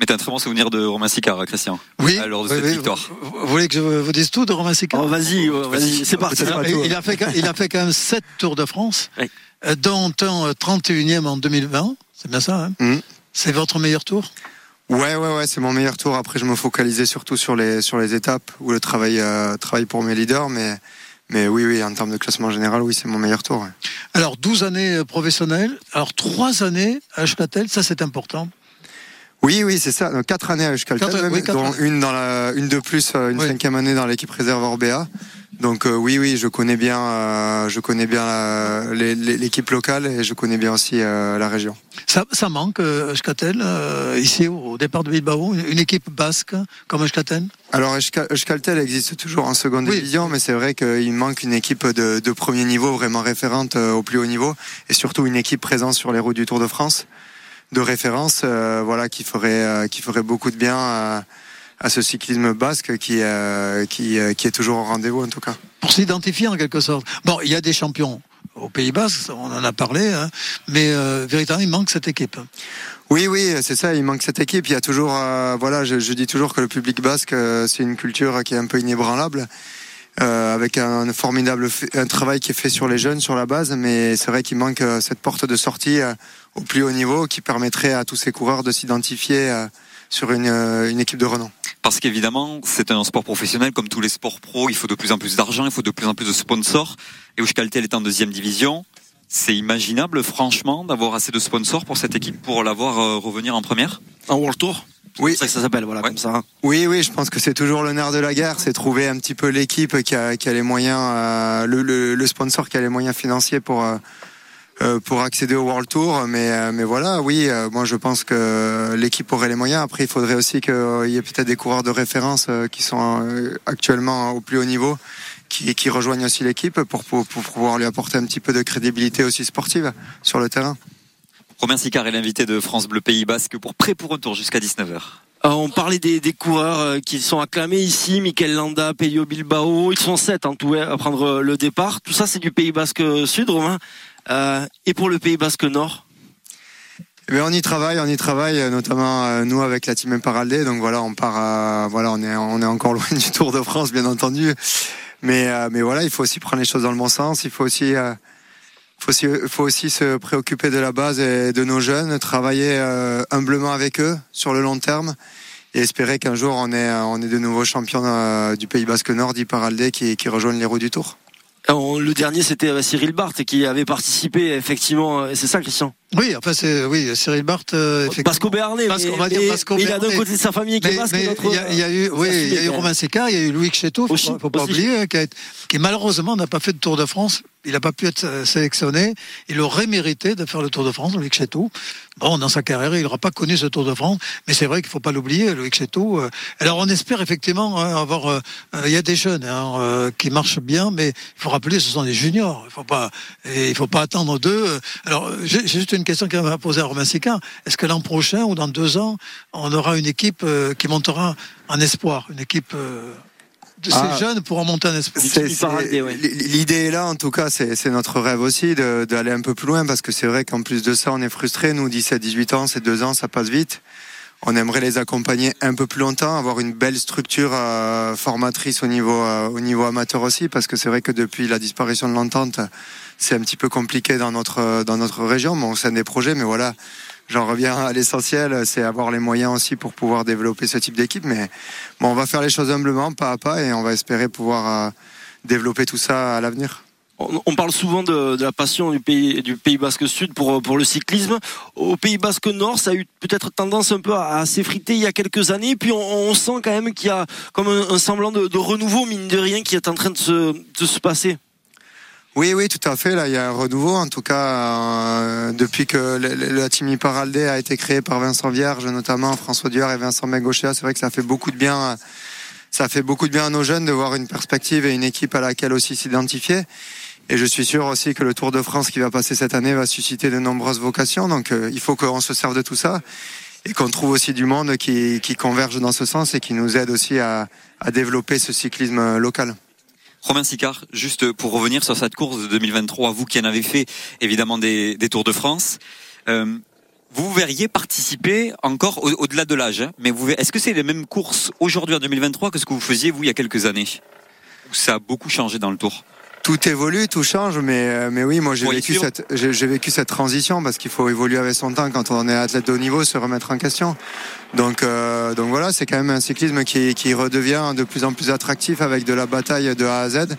Mais t'as un très bon souvenir de Romain Sicard, Christian.
Oui.
Alors, de
oui,
cette
oui.
victoire.
Vous, vous voulez que je vous dise tout de Romain Sicard
Oh, vas-y, ouais, vas-y, c'est parti.
il, a, il a fait, quand- il a fait quand même 7 Tours de France,
Oui.
euh, dont un euh, 31e en 2020. C'est bien ça, hein
Mhm.
C'est votre meilleur tour
Ouais, ouais, ouais, c'est mon meilleur tour. Après, je me focalisais surtout sur les sur les étapes où le travail euh, travail pour mes leaders, mais Mais oui, oui, en termes de classement général, oui, c'est mon meilleur tour. ouais.
Alors 12 années euh, professionnelles, alors 3 années à Euskatel, ça c'est important.
Oui, oui, c'est ça. Donc, quatre années à Euskaltel,
Quatre-
même,
oui, quatre
dont
années.
une dans la, une de plus, euh, une
Oui.
cinquième année dans l'équipe réserve Orbea. Donc euh, oui, oui, je connais bien, euh, je connais bien l'équipe locale et je connais bien aussi euh, la région.
Ça, ça manque Euskatel, euh, ici au départ de Bilbao, une, équipe basque comme Euskatel
Alors Euska- Euskaltel existe toujours en seconde
Oui.
division, mais c'est vrai qu'il manque une équipe de, de premier niveau vraiment référente euh, au plus haut niveau et surtout une équipe présente sur les routes du Tour de France de référence, euh, voilà, qui ferait, euh, qui ferait beaucoup de bien à, à ce cyclisme basque qui, euh, qui, qui est toujours au rendez-vous en tout cas.
pour s'identifier en quelque sorte. Bon, il y a des champions au Pays Basque, on en a parlé, hein, mais euh, véritablement il manque cette équipe.
Oui, oui, c'est ça. Il manque cette équipe. Il y a toujours, euh, voilà, je, je dis toujours que le public basque, euh, c'est une culture qui est un peu inébranlable, avec un formidable un travail qui est fait sur les jeunes, sur la base. Mais c'est vrai qu'il manque cette porte de sortie au plus haut niveau qui permettrait à tous ces coureurs de s'identifier euh, sur une, euh, une équipe de renom.
Parce qu'évidemment, c'est un sport professionnel comme tous les sports pro. Il faut de plus en plus d'argent, il faut de plus en plus de sponsors. Et Euskaltel est en deuxième division. C'est imaginable, franchement, d'avoir assez de sponsors pour cette équipe pour la voir euh, revenir en première?
En World Tour?
Oui.
C'est ça que ça s'appelle, voilà,
Ouais.
comme ça. hein.
Oui, oui, je pense que c'est toujours le nerf de la guerre, c'est trouver un petit peu l'équipe qui a, qui a les moyens, euh, le, le, le sponsor qui a les moyens financiers pour euh, pour accéder au World Tour. Mais euh, mais voilà, oui, euh, moi je pense que l'équipe aurait les moyens. Après, il faudrait aussi qu'il y ait peut-être des coureurs de référence euh, qui sont euh, actuellement au plus haut niveau. Qui, qui rejoignent aussi l'équipe pour, pour, pour pouvoir lui apporter un petit peu de crédibilité aussi sportive sur le terrain.
Romain Sicard est l'invité de France Bleu Pays Basque pour Prêt pour un tour jusqu'à 19h.
Euh, on parlait des, des coureurs euh, qui sont acclamés ici, Mikel Landa, Pelio Bilbao, ils sont sept en tout hein, à prendre euh, le départ. Tout ça c'est du Pays Basque Sud, Romain. Euh, et pour le Pays Basque Nord
Eh on y travaille, on y travaille, euh, notamment euh, nous avec la team Imparaldé. Donc voilà, on part, voilà, on est, on est encore loin du Tour de France, bien entendu. Mais, euh, mais voilà, il faut aussi prendre les choses dans le bon sens. Il faut aussi, euh, faut aussi, faut aussi se préoccuper de la base et de nos jeunes, travailler humblement avec eux sur le long terme et espérer qu'un jour on ait, on ait de nouveaux champions euh, du Pays Basque Nord, d'Imparaldé, qui, qui rejoignent les roues du Tour.
Euh, Le dernier c'était euh, Cyril Barthes qui avait participé effectivement, euh, c'est ça Christian?
Oui, enfin c'est oui, Cyril Barthes. euh.
Basco Béarnais,
Basque-
mais,
on va dire Basco
mais il a d'un côté de sa famille qui est
Mais
basque et l'autre.
il y, a- il y a eu, oui,
ça
il y a eu Romain Sécard, il y a eu Louis Chéteau, faut, pas, faut pas oublier, hein, qui, a qui malheureusement n'a pas fait de Tour de France. Il n'a pas pu être euh, sélectionné. Il aurait mérité de faire le Tour de France, Louis Chéteau. Bon, dans sa carrière, il n'aura pas connu ce Tour de France, mais c'est vrai qu'il faut pas l'oublier, Louis Chéteau. euh. Alors on espère effectivement hein, avoir. euh, euh, Il y a des jeunes hein, euh, qui marchent bien, mais il faut rappeler, ce sont des juniors. Il faut pas, et il faut pas attendre d'eux. Alors j'ai juste une question qui m'a posée à Romain Sécard. Est-ce que l'an prochain ou dans deux ans, on aura une équipe euh, qui montera en espoir, une équipe euh, de ces
Ah.
jeunes pour en monter en espoir?
L'idée est là, en tout cas, c'est c'est notre rêve aussi de- d'aller un peu plus loin parce que c'est vrai qu'en plus de ça, on est frustrés. Nous, 17-18 ans, c'est deux ans, ça passe vite. On aimerait les accompagner un peu plus longtemps, avoir une belle structure euh, formatrice au niveau, euh, au niveau amateur aussi, parce que c'est vrai que depuis la disparition de l'entente, c'est un petit peu compliqué dans notre, dans notre région. Bon, c'est un des projets, mais voilà, j'en reviens à l'essentiel, c'est avoir les moyens aussi pour pouvoir développer ce type d'équipe. Mais bon, on va faire les choses humblement, pas à pas, et on va espérer pouvoir euh, développer tout ça à l'avenir.
On, on parle souvent de, la passion du pays, du Pays Basque Sud pour, pour le cyclisme. Au Pays Basque Nord, ça a eu peut-être tendance un peu à, s'effriter il y a quelques années. Puis on, on sent quand même qu'il y a comme un, semblant de, de renouveau, mine de rien, qui est en train de se, de se passer.
Oui, oui, tout à fait. Là, il y a un renouveau. En tout cas, euh, depuis que la team Paraldé a été créée par Vincent Vierge, notamment François Duard et Vincent Mengochéa, c'est vrai que ça fait beaucoup de bien. Ça fait beaucoup de bien à nos jeunes de voir une perspective et une équipe à laquelle aussi s'identifier. Et je suis sûr aussi que le Tour de France qui va passer cette année va susciter de nombreuses vocations. Donc, euh, il faut qu'on se serve de tout ça et qu'on trouve aussi du monde qui, qui converge dans ce sens et qui nous aide aussi à, à développer ce cyclisme local.
Romain Sicard, juste pour revenir sur cette course de 2023, vous qui en avez fait évidemment des, des Tours de France, euh, vous verriez participer encore au- au-delà de l'âge, hein, mais est-ce que c'est les mêmes courses aujourd'hui en 2023 que ce que vous faisiez vous il y a quelques années? Ça a beaucoup changé dans le Tour?
Tout évolue, tout change, mais euh, mais oui, moi j'ai vécu cette vécu cette transition parce qu'il faut évoluer avec son temps quand on est athlète de haut niveau, se remettre en question. Donc euh, donc voilà, c'est quand même un cyclisme qui qui redevient de plus en plus attractif avec de la bataille de A à Z.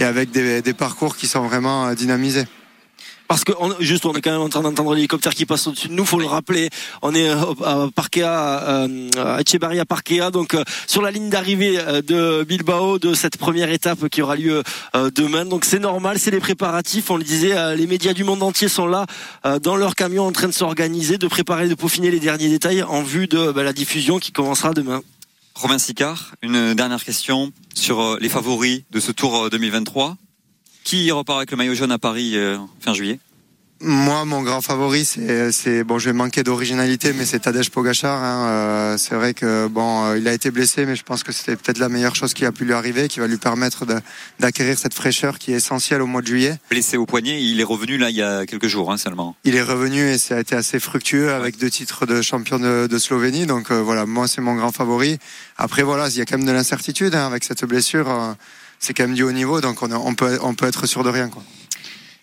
et avec des, des parcours qui sont vraiment euh, dynamisés.
Parce que juste, on est quand même en train d'entendre l'hélicoptère qui passe au-dessus de nous. Faut le rappeler. On est euh, à Parkea, euh, à Echebarria Parkea, donc euh, sur la ligne d'arrivée de Bilbao de cette première étape qui aura lieu demain. Donc c'est normal, c'est les préparatifs. On le disait, les médias du monde entier sont là dans leur camion en train de s'organiser, de préparer, de peaufiner les derniers détails en vue de bah, la diffusion qui commencera demain.
Romain Sicard, une dernière question sur les favoris de ce Tour euh, 2023. Qui repart avec le maillot jaune à Paris euh, fin juillet?
Moi, mon grand favori, c'est, bon, je vais manquer d'originalité, mais c'est Tadej Pogacar. Hein. Euh, c'est vrai que bon, euh, il a été blessé, mais je pense que c'était peut-être la meilleure chose qui a pu lui arriver, qui va lui permettre d'acquérir cette fraîcheur qui est essentielle au mois de juillet.
Blessé au poignet, il est revenu là il y a quelques jours hein, seulement.
Il est revenu et ça a été assez fructueux avec deux titres de champion de, de Slovénie. Donc euh, voilà, moi c'est mon grand favori. Après voilà, il y a quand même de l'incertitude hein, avec cette blessure. euh, c'est quand même du haut niveau, donc on, peut on peut être sûr de rien quoi.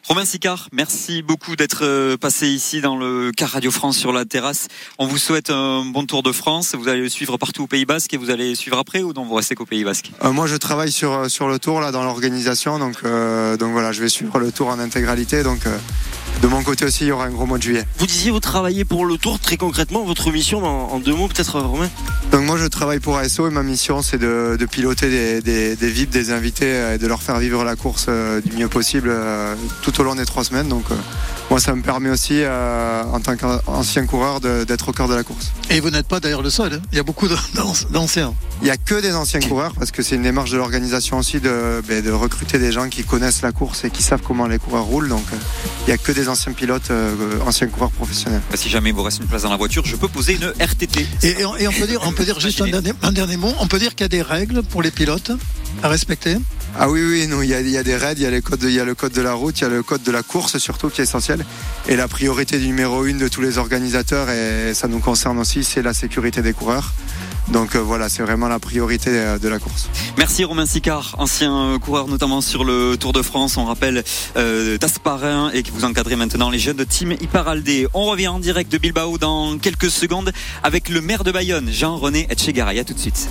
Romain Sicard, merci beaucoup d'être euh, passé ici dans le car Radio France sur la terrasse. On vous souhaite un bon tour de France. Vous allez le suivre partout au Pays Basque et vous allez suivre après ou non vous restez qu'au Pays Basque?
Euh, moi, je travaille sur sur le tour là dans l'organisation, donc euh, donc voilà, je vais suivre le tour en intégralité. Donc euh, de mon côté aussi, il y aura un gros mois de juillet.
Vous disiez vous travaillez pour le Tour très concrètement. Votre mission en, en deux mots peut-être Romain?
Donc moi, je travaille pour ASO et ma mission, c'est de, de piloter des, des, des VIP, des invités euh, et de leur faire vivre la course euh, du mieux possible euh, tout au long des trois semaines. Donc euh, moi, ça me permet aussi, euh, en tant qu'ancien coureur, d'être au cœur de la course.
Et vous n'êtes pas d'ailleurs le seul. hein. Il y a beaucoup d'anciens.
Il n'y a que des anciens coureurs parce que c'est une démarche de l'organisation aussi de, ben, de recruter des gens qui connaissent la course et qui savent comment les coureurs roulent. Donc euh, il n'y a que des anciens pilotes, euh, anciens coureurs professionnels.
Bah, Si jamais il vous reste une place dans la voiture, je peux poser une RTT.
Et, et on, et on peut dire, on peut dire juste un dernier, un dernier mot. On peut dire qu'il y a des règles pour les pilotes à respecter?
Ah oui, oui, non, il y a, il y a des raids, il y, a les codes de- il y a le code de la route, il y a le code de la course surtout qui est essentiel. Et la priorité numéro une de tous les organisateurs, et ça nous concerne aussi, c'est la sécurité des coureurs. Donc euh, voilà, c'est vraiment la priorité euh, de la course.
Merci Romain Sicard, ancien euh, coureur notamment sur le Tour de France. On rappelle euh, d'Asparin et que vous encadrez maintenant les jeunes de Team Iparaldé. On revient en direct de Bilbao dans quelques secondes avec le maire de Bayonne, Jean-René Etchegaray. À tout de suite.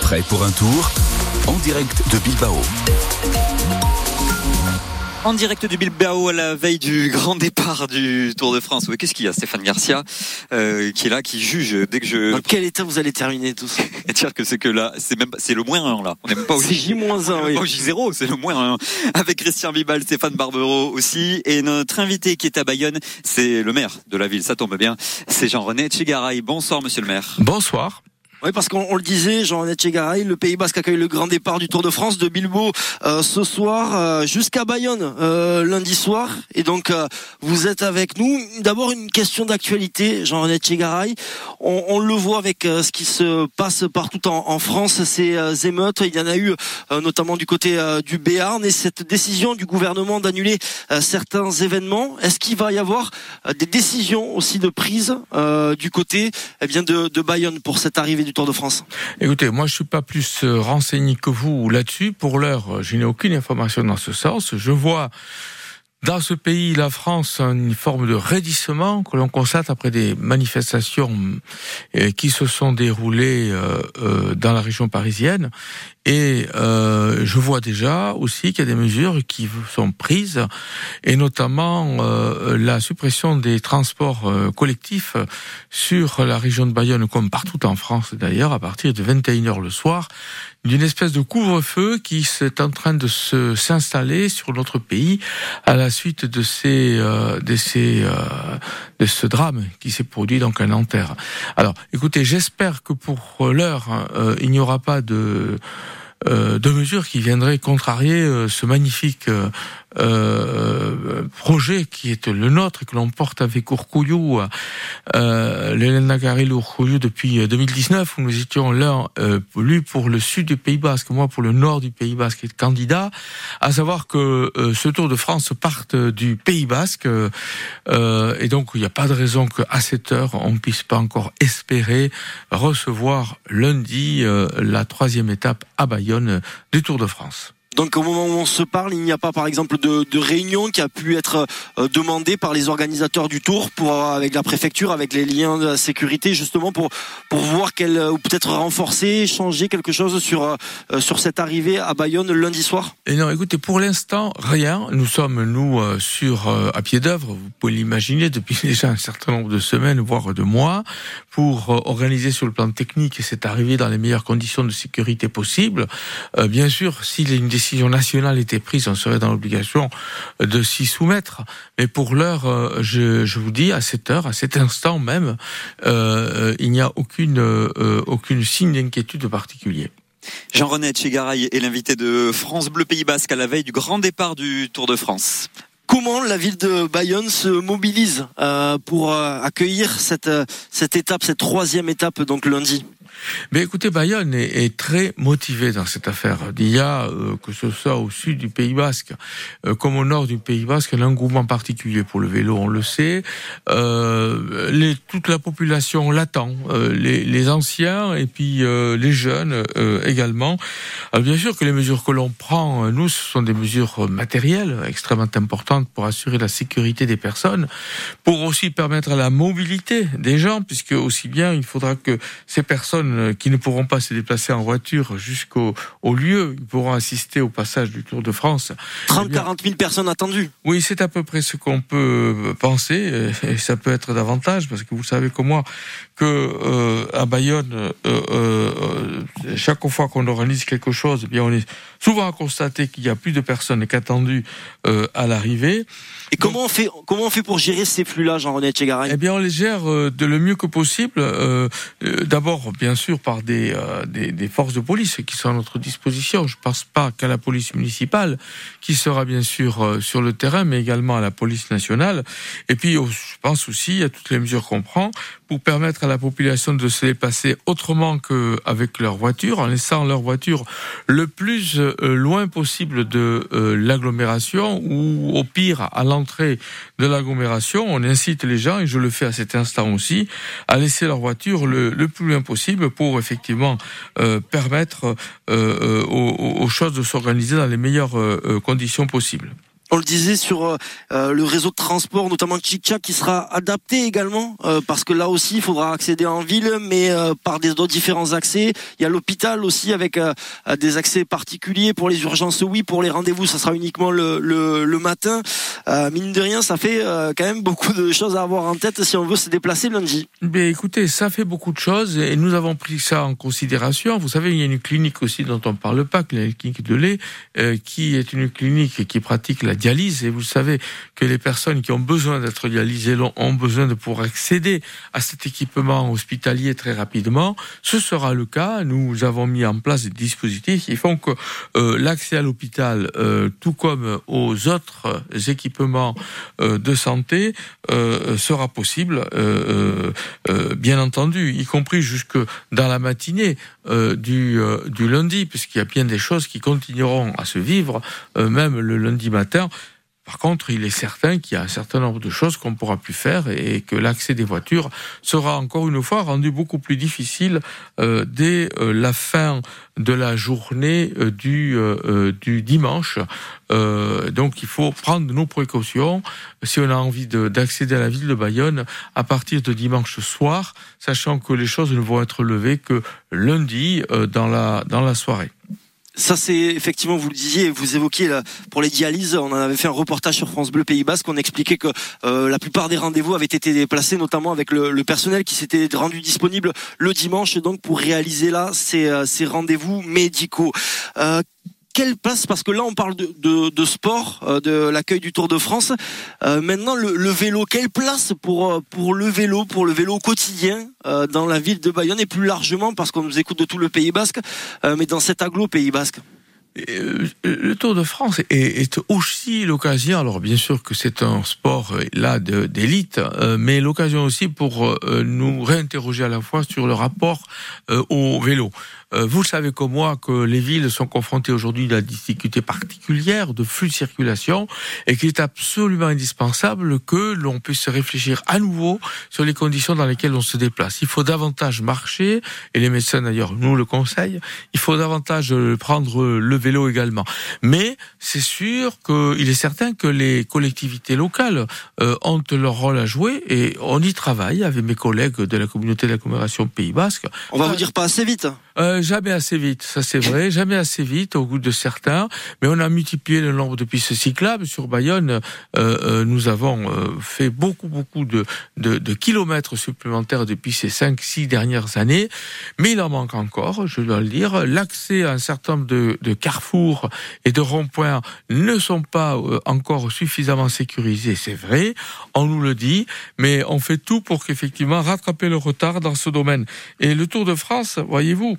Prêt pour un tour? En direct de Bilbao.
En direct du Bilbao à la veille du grand départ du Tour de France. Oui, Qu'est-ce qu'il y a Stéphane Garcia euh, qui est là, qui juge dès que je
Dans quel état vous allez terminer tous
dire que c'est que là, c'est même pas- c'est le moins 1 là. On n'est même pas au
C'est
J.
J-1, oui.
Au J0, c'est le moins 1. Avec Christian Bibal, Stéphane Barbero aussi. Et notre invité qui est à Bayonne, c'est le maire de la ville, ça tombe bien. C'est Jean-René Tchigaray. Bonsoir, monsieur le maire.
Bonsoir.
Oui, parce qu'on on le disait, Jean-René Tchegaray, le Pays Basque accueille le grand départ du Tour de France de Bilbao euh, ce soir euh, jusqu'à Bayonne euh, lundi soir. Et donc, euh, vous êtes avec nous. D'abord, une question d'actualité, Jean-René Tchegaray. On, on le voit avec euh, ce qui se passe partout en, en France, ces euh, émeutes. Il y en a eu notamment du côté du Béarn. Et cette décision du gouvernement d'annuler certains événements, est-ce qu'il va y avoir des décisions aussi de prise du côté eh bien de, de Bayonne pour cette arrivée du
Écoutez, moi je suis pas plus euh, renseigné que vous là-dessus. Pour l'heure, euh, je n'ai aucune information dans ce sens. Je vois dans ce pays, la France, une forme de raidissement que l'on constate après des manifestations euh, qui se sont déroulées dans la région parisienne. Et euh, je vois déjà aussi qu'il y a des mesures qui sont prises, et notamment euh, la suppression des transports euh, collectifs sur la région de Bayonne, comme partout en France d'ailleurs, à partir de 21h le soir, d'une espèce de couvre-feu qui est en train de se s'installer sur notre pays à la suite de ces euh, de ces euh, de ce drame qui s'est produit donc à Nanterre. Alors, écoutez, j'espère que pour l'heure, il n'y aura pas de de mesures qui viendraient contrarier euh, ce magnifique euh, euh, projet qui est le nôtre et que l'on porte avec Urkuyu, euh, l'Elena Garel Urkuyu depuis 2019 où nous étions là, euh, lui pour le sud du Pays Basque, moi pour le nord du Pays Basque et candidat, à savoir que euh, ce Tour de France parte du Pays Basque euh, euh, et donc il n'y a pas de raison qu'à cette heure on puisse pas encore espérer recevoir lundi euh, la troisième étape à Bayonne du Tour de France.
Donc au moment où on se parle, il n'y a pas par exemple de, réunion qui a pu être euh, demandée par les organisateurs du tour pour euh, avec la préfecture, avec les liens de la sécurité justement pour pour voir quel ou peut-être renforcer, changer quelque chose sur euh, sur cette arrivée à Bayonne lundi soir.
Et non, écoutez, pour l'instant rien. Nous sommes nous euh, sur euh, à pied d'œuvre. Vous pouvez l'imaginer depuis déjà un certain nombre de semaines, voire de mois, pour euh, organiser sur le plan technique cette arrivée dans les meilleures conditions de sécurité possibles. Euh, bien sûr, si une décision nationale était prise, on serait dans l'obligation de s'y soumettre. Mais pour l'heure, euh, je, je vous dis, à cette heure, à cet instant même, euh, il n'y a aucune, euh, aucune signe d'inquiétude particulier.
Jean-René Etchegaray est l'invité de France Bleu Pays Basque à la veille du grand départ du Tour de France.
Comment la ville de Bayonne se mobilise euh, pour euh, accueillir cette euh, cette étape, cette troisième étape donc lundi?
Mais écoutez, Bayonne est, très motivé dans cette affaire. Il y a, euh, que ce soit au sud du Pays Basque, euh, comme au nord du Pays Basque, un engouement particulier pour le vélo, on le sait. Euh, toute la population l'attend, les, les anciens et puis les jeunes également. Alors bien sûr que les mesures que l'on prend, nous, ce sont des mesures matérielles extrêmement importantes pour assurer la sécurité des personnes, pour aussi permettre la mobilité des gens, puisque aussi bien il faudra que ces personnes euh, qui ne pourront pas se déplacer en voiture jusqu'au au lieu, ils pourront assister au passage du Tour de France.
30
Eh bien,
40 000 personnes attendues.
oui, c'est à peu près ce qu'on peut euh, penser, euh, et ça peut être davantage, parce que vous savez comme moi que euh, à Bayonne, euh, euh, chaque fois qu'on organise quelque chose, eh bien on est souvent à constater qu'il y a plus de personnes qu'attendues euh, à l'arrivée.
Et comment on fait comment on fait pour gérer ces flux-là, Jean-René Etchegaray
Eh bien, on les gère euh, de le mieux que possible. D'abord, bien sûr, par des, euh, des, des forces de police qui sont à notre disposition. Je ne pense pas qu'à la police municipale, qui sera bien sûr euh, sur le terrain, mais également à la police nationale. Et puis, je pense aussi à toutes les mesures qu'on prend pour permettre à la population de se déplacer autrement qu'avec leur voiture, en laissant leur voiture le plus euh, loin possible de euh, l'agglomération ou au pire à l'entrée de l'agglomération. On incite les gens, et je le fais à cet instant aussi, à laisser leur voiture le, plus loin possible pour effectivement euh, permettre aux, choses de s'organiser dans les meilleures conditions possibles.
On le disait sur euh, euh, le réseau de transport, notamment Chicha, qui sera adapté également, euh, parce que là aussi, il faudra accéder en ville, mais par des différents accès. Il y a l'hôpital aussi avec des accès particuliers pour les urgences, oui, pour les rendez-vous, ça sera uniquement le, le, le matin. Mine de rien, ça fait quand même beaucoup de choses à avoir en tête si on veut se déplacer lundi.
Mais écoutez, ça fait beaucoup de choses et nous avons pris ça en considération. Vous savez, il y a une clinique aussi dont on ne parle pas, la clinique de lait, qui est une clinique qui pratique la dialyse. Et vous savez que les personnes qui ont besoin d'être dialysées ont besoin de pouvoir accéder à cet équipement hospitalier très rapidement. Ce sera le cas. Nous avons mis en place des dispositifs qui font que euh, l'accès à l'hôpital, euh, tout comme aux autres équipements euh, de santé, sera possible, bien entendu, y compris jusque dans la matinée du, lundi, puisqu'il y a bien des choses qui continueront à se vivre, même le lundi matin. Par contre, il est certain qu'il y a un certain nombre de choses qu'on pourra plus faire et que l'accès des voitures sera encore une fois rendu beaucoup plus difficile euh, dès euh, la fin de la journée euh, du, du dimanche. Donc il faut prendre nos précautions si on a envie de- d'accéder à la ville de Bayonne à partir de dimanche soir, sachant que les choses ne vont être levées que lundi dans, la, dans la soirée.
Ça, c'est effectivement, vous le disiez, vous évoquiez pour les dialyses, on en avait fait un reportage sur France Bleu Pays Basque, on expliquait que euh, la plupart des rendez-vous avaient été déplacés, notamment avec le, personnel qui s'était rendu disponible le dimanche, donc pour réaliser là ces, euh, rendez-vous médicaux. Euh, quelle place Parce que là, on parle de, sport, euh, de l'accueil du Tour de France. Euh, maintenant, le, vélo, quelle place pour euh, pour le vélo, pour le vélo quotidien dans la ville de Bayonne et plus largement, parce qu'on nous écoute de tout le Pays Basque, mais dans cet aglo Pays Basque.
Le Tour de France est, est aussi l'occasion, alors bien sûr que c'est un sport là d'élite, mais l'occasion aussi pour nous réinterroger à la fois sur le rapport au vélo. Euh, Vous savez comme moi que les villes sont confrontées aujourd'hui à des difficultés particulières de flux de circulation et qu'il est absolument indispensable que l'on puisse réfléchir à nouveau sur les conditions dans lesquelles on se déplace. Il faut davantage marcher, et les médecins d'ailleurs nous le conseillent, il faut davantage euh, prendre le vélo également. Mais c'est sûr qu'il est certain que les collectivités locales euh, ont leur rôle à jouer et on y travaille avec mes collègues de la communauté d'agglomération Pays Basque.
On va vous dire pas assez vite.
Euh, jamais assez vite, ça c'est vrai, jamais assez vite au goût de certains, mais on a multiplié le nombre de pistes cyclables sur Bayonne. Euh, euh, nous avons euh, fait beaucoup beaucoup de, de, de kilomètres supplémentaires depuis ces cinq six dernières années, mais il en manque encore, je dois le dire. L'accès à un certain nombre de, de carrefours et de ronds-points ne sont pas encore suffisamment sécurisés, c'est vrai, on nous le dit, mais on fait tout pour qu'effectivement rattraper le retard dans ce domaine. Et le Tour de France, voyez-vous,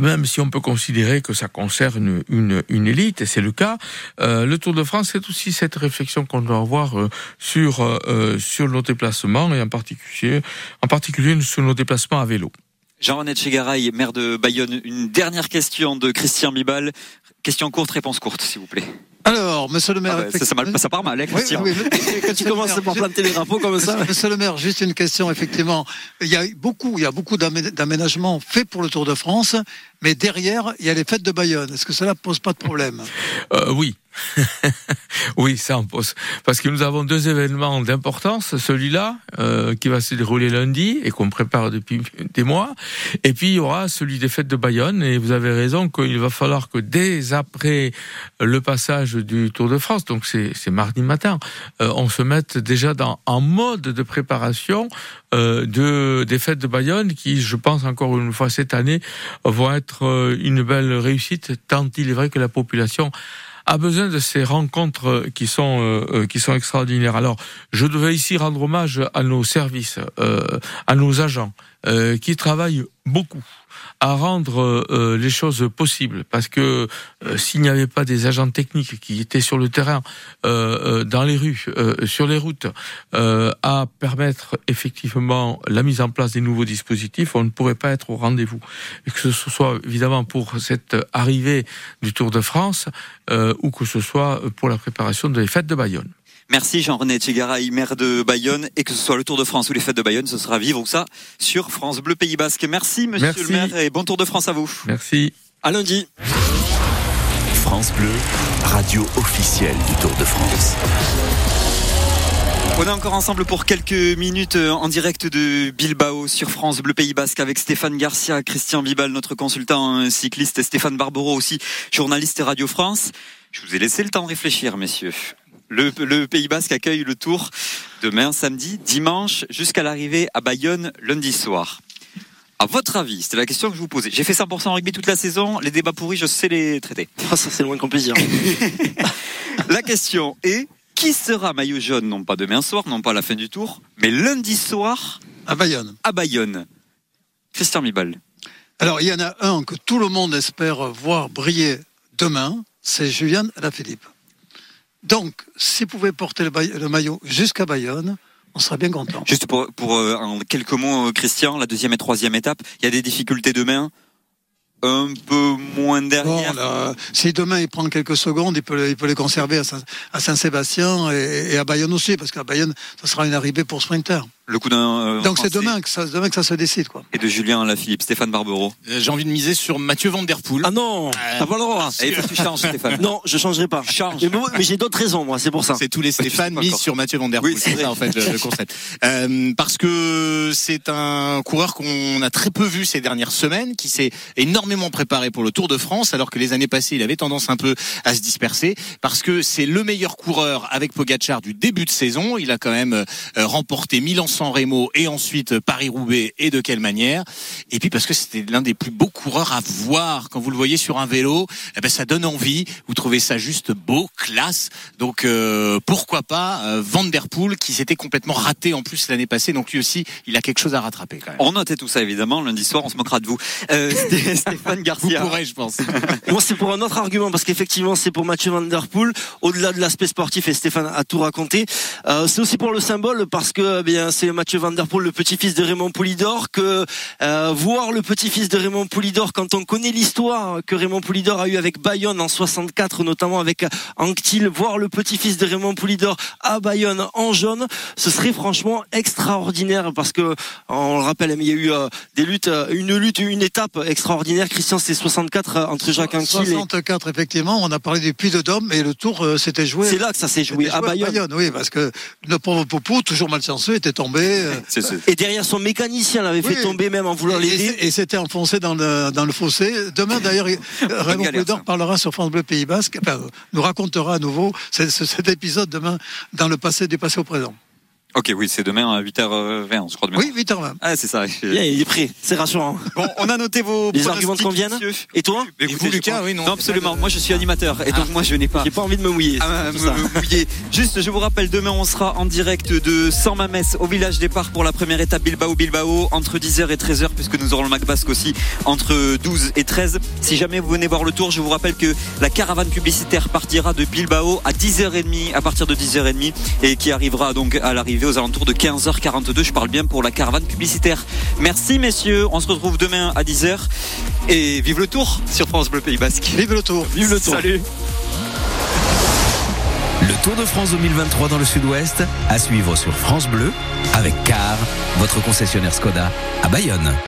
même si on peut considérer que ça concerne une, une élite, et c'est le cas, euh, le Tour de France, c'est aussi cette réflexion qu'on doit avoir euh, sur, euh, sur nos déplacements, et en particulier, en particulier sur nos déplacements à vélo.
Jean-René Chegaray, maire de Bayonne, une dernière question de Christian Bibal. Question courte, réponse courte, s'il vous plaît.
Alors, monsieur le maire.
Ah bah, ça, ça, mal- ça part mal, hein,
Oui,
Christian.
oui, oui.
Quand tu commences par planter les drapeaux comme ça.
Monsieur le maire, juste une question, effectivement. Il y a beaucoup, il y a beaucoup d'amé- d'aménagements faits pour le Tour de France, mais derrière, il y a les fêtes de Bayonne. Est-ce que cela pose pas de problème?
Euh, oui. oui, ça en pose. Parce que nous avons deux événements d'importance. Celui-là, euh, qui va se dérouler lundi et qu'on prépare depuis des mois. Et puis, il y aura celui des fêtes de Bayonne. Et vous avez raison qu'il va falloir que dès après le passage du Tour de France, donc c'est c'est mardi matin, euh, on se mette déjà dans, en mode de préparation euh, de, des fêtes de Bayonne qui, je pense encore une fois cette année, vont être euh, une belle réussite, tant il est vrai que la population a besoin de ces rencontres qui sont euh, euh, qui sont extraordinaires. Alors, je devais ici rendre hommage à nos services, à nos agents qui travaillent beaucoup à rendre euh, les choses possibles. Parce que euh, s'il n'y avait pas des agents techniques qui étaient sur le terrain euh, euh, dans les rues euh, sur les routes euh, à permettre effectivement la mise en place des nouveaux dispositifs on ne pourrait pas être au rendez-vous. Que ce soit évidemment pour cette arrivée du Tour de France euh, ou que ce soit pour la préparation des fêtes de Bayonne
Merci Jean-René Tchegaray, maire de Bayonne, et que ce soit le Tour de France ou les fêtes de Bayonne, ce sera vivre ça sur France Bleu Pays Basque. Merci monsieur
Merci.
le maire et bon Tour de France à vous.
merci
À lundi.
France Bleu, radio officielle du Tour de France.
On est encore ensemble pour quelques minutes euh, en direct de Bilbao sur France Bleu Pays Basque avec Stéphane Garcia, Christian Bibal, notre consultant euh, cycliste, et Stéphane Barbero aussi, journaliste Radio France. Je vous ai laissé le temps de réfléchir, messieurs. Le, le Pays Basque accueille le Tour demain, samedi, dimanche, jusqu'à l'arrivée à Bayonne lundi soir. À votre avis, c'était la question que je vous posais. J'ai fait 100% rugby toute la saison. Les débats pourris, je sais les traiter.
Ah, ça, c'est le moins qu'on puisse dire.
La question est qui sera maillot jaune, non pas demain soir, non pas à la fin du tour, mais lundi soir
À Bayonne.
à Bayonne Christian Mibal.
Alors, il y en a un que tout le monde espère voir briller demain, c'est Julien Alaphilippe. Donc, s'il pouvait porter le, baille- le maillot jusqu'à Bayonne, on serait bien content.
Juste pour, pour euh, en quelques mots, euh, Christian, la deuxième et troisième étape, il y a des difficultés demain, un peu moins
Bon,
derrière?
là, si demain il prend quelques secondes, il peut, il peut les conserver à Saint- à Saint-Sébastien et, et à Bayonne aussi, parce qu'à Bayonne, ça sera une arrivée pour sprinter.
Le coup d'un. euh,
Donc c'est demain que ça, demain que ça se décide, quoi.
Et de Julien Lafilippe, Stéphane Barbero.
Euh, J'ai envie de miser sur Mathieu Van Der Poel.
Ah non, t'as pas le droit.
Et faut que tu changes, Stéphane.
Non, je changerai pas.
Change.
Mais, bon, mais j'ai d'autres raisons, moi, c'est pour ça.
C'est tous les Stéphane
pas
mis sur Mathieu Van Der Poel.
Oui, c'est
ça en fait le, le concept. Euh, parce que c'est un coureur qu'on a très peu vu ces dernières semaines, qui s'est énormément préparé pour le Tour de France, alors que les années passées il avait tendance un peu à se disperser. Parce que c'est le meilleur coureur avec Pogacar du début de saison. Il a quand même euh, remporté Milan-San Remo et ensuite Paris-Roubaix et de quelle manière. Et puis parce que c'était l'un des plus beaux coureurs à voir quand vous le voyez sur un vélo. Eh ben ça donne envie. Vous trouvez ça juste beau, classe. Donc euh, pourquoi pas euh, Van Der Poel qui s'était complètement raté en plus l'année passée. Donc lui aussi, il a quelque chose à rattraper quand même.
On notait tout ça évidemment. Lundi soir, on se moquera de vous. Euh, Sté- Stéphane
Vous
Garcia.
pourrez, je pense.
Moi, c'est pour un autre argument, parce qu'effectivement, c'est pour Mathieu Van Der Poel. Au-delà de l'aspect sportif, et Stéphane a tout raconté, euh, c'est aussi pour le symbole, parce que eh bien c'est c'est Mathieu Van Der Poel, le petit-fils de Raymond Poulidor, que euh, voir le petit-fils de Raymond Poulidor, quand on connaît l'histoire que Raymond Poulidor a eu avec Bayonne en 64, notamment avec Anctil, voir le petit-fils de Raymond Poulidor à Bayonne en jaune, ce serait franchement extraordinaire parce que on le rappelle, il y a eu euh, des luttes, euh, une lutte, une étape extraordinaire. Christian, c'est 64 euh, entre Jacques Anquetil.
64, effectivement. On a parlé du Puy de Dôme et le Tour s'était joué.
C'est là que ça s'est joué, à Bayonne.
Oui, parce que le pauvre Poupou, toujours malchanceux, était tombé.
Et derrière son mécanicien l'avait fait tomber même en voulant l'aider.
Et, s'était enfoncé dans le, dans le fossé. Demain, d'ailleurs, Raymond Poulidor parlera sur France Bleu Pays Basque, nous racontera à nouveau cet épisode demain dans le passé, du passé au présent.
Ok, oui, c'est demain à 8h20, je crois.
Oui, 8h20.
Ah, c'est ça.
il est prêt, c'est rassurant.
Bon, on a noté vos
Les arguments conviennent Et toi
Et vous, Lucas, oui, non. Non, absolument. Moi, je suis animateur et donc ah. moi, je n'ai pas.
J'ai pas envie de me mouiller.
Ah, me, mouiller. Juste, je vous rappelle, demain, on sera en direct de San Mamès au village départ pour la première étape Bilbao-Bilbao entre 10h et 13h, puisque nous aurons le Mac Basque aussi entre 12 et 13. Si jamais vous venez voir le tour, je vous rappelle que la caravane publicitaire partira de Bilbao à 10h30, à partir de 10h30, et qui arrivera donc à l'arrivée aux alentours de 15 h 42 Je parle bien pour la caravane publicitaire. Merci messieurs. On se retrouve demain à 10h. Et vive le tour sur France Bleu Pays Basque.
Vive le tour.
Vive le tour.
Salut.
Le Tour de France 2023 dans le Sud-Ouest à suivre sur France Bleu avec Car, votre concessionnaire Skoda à Bayonne.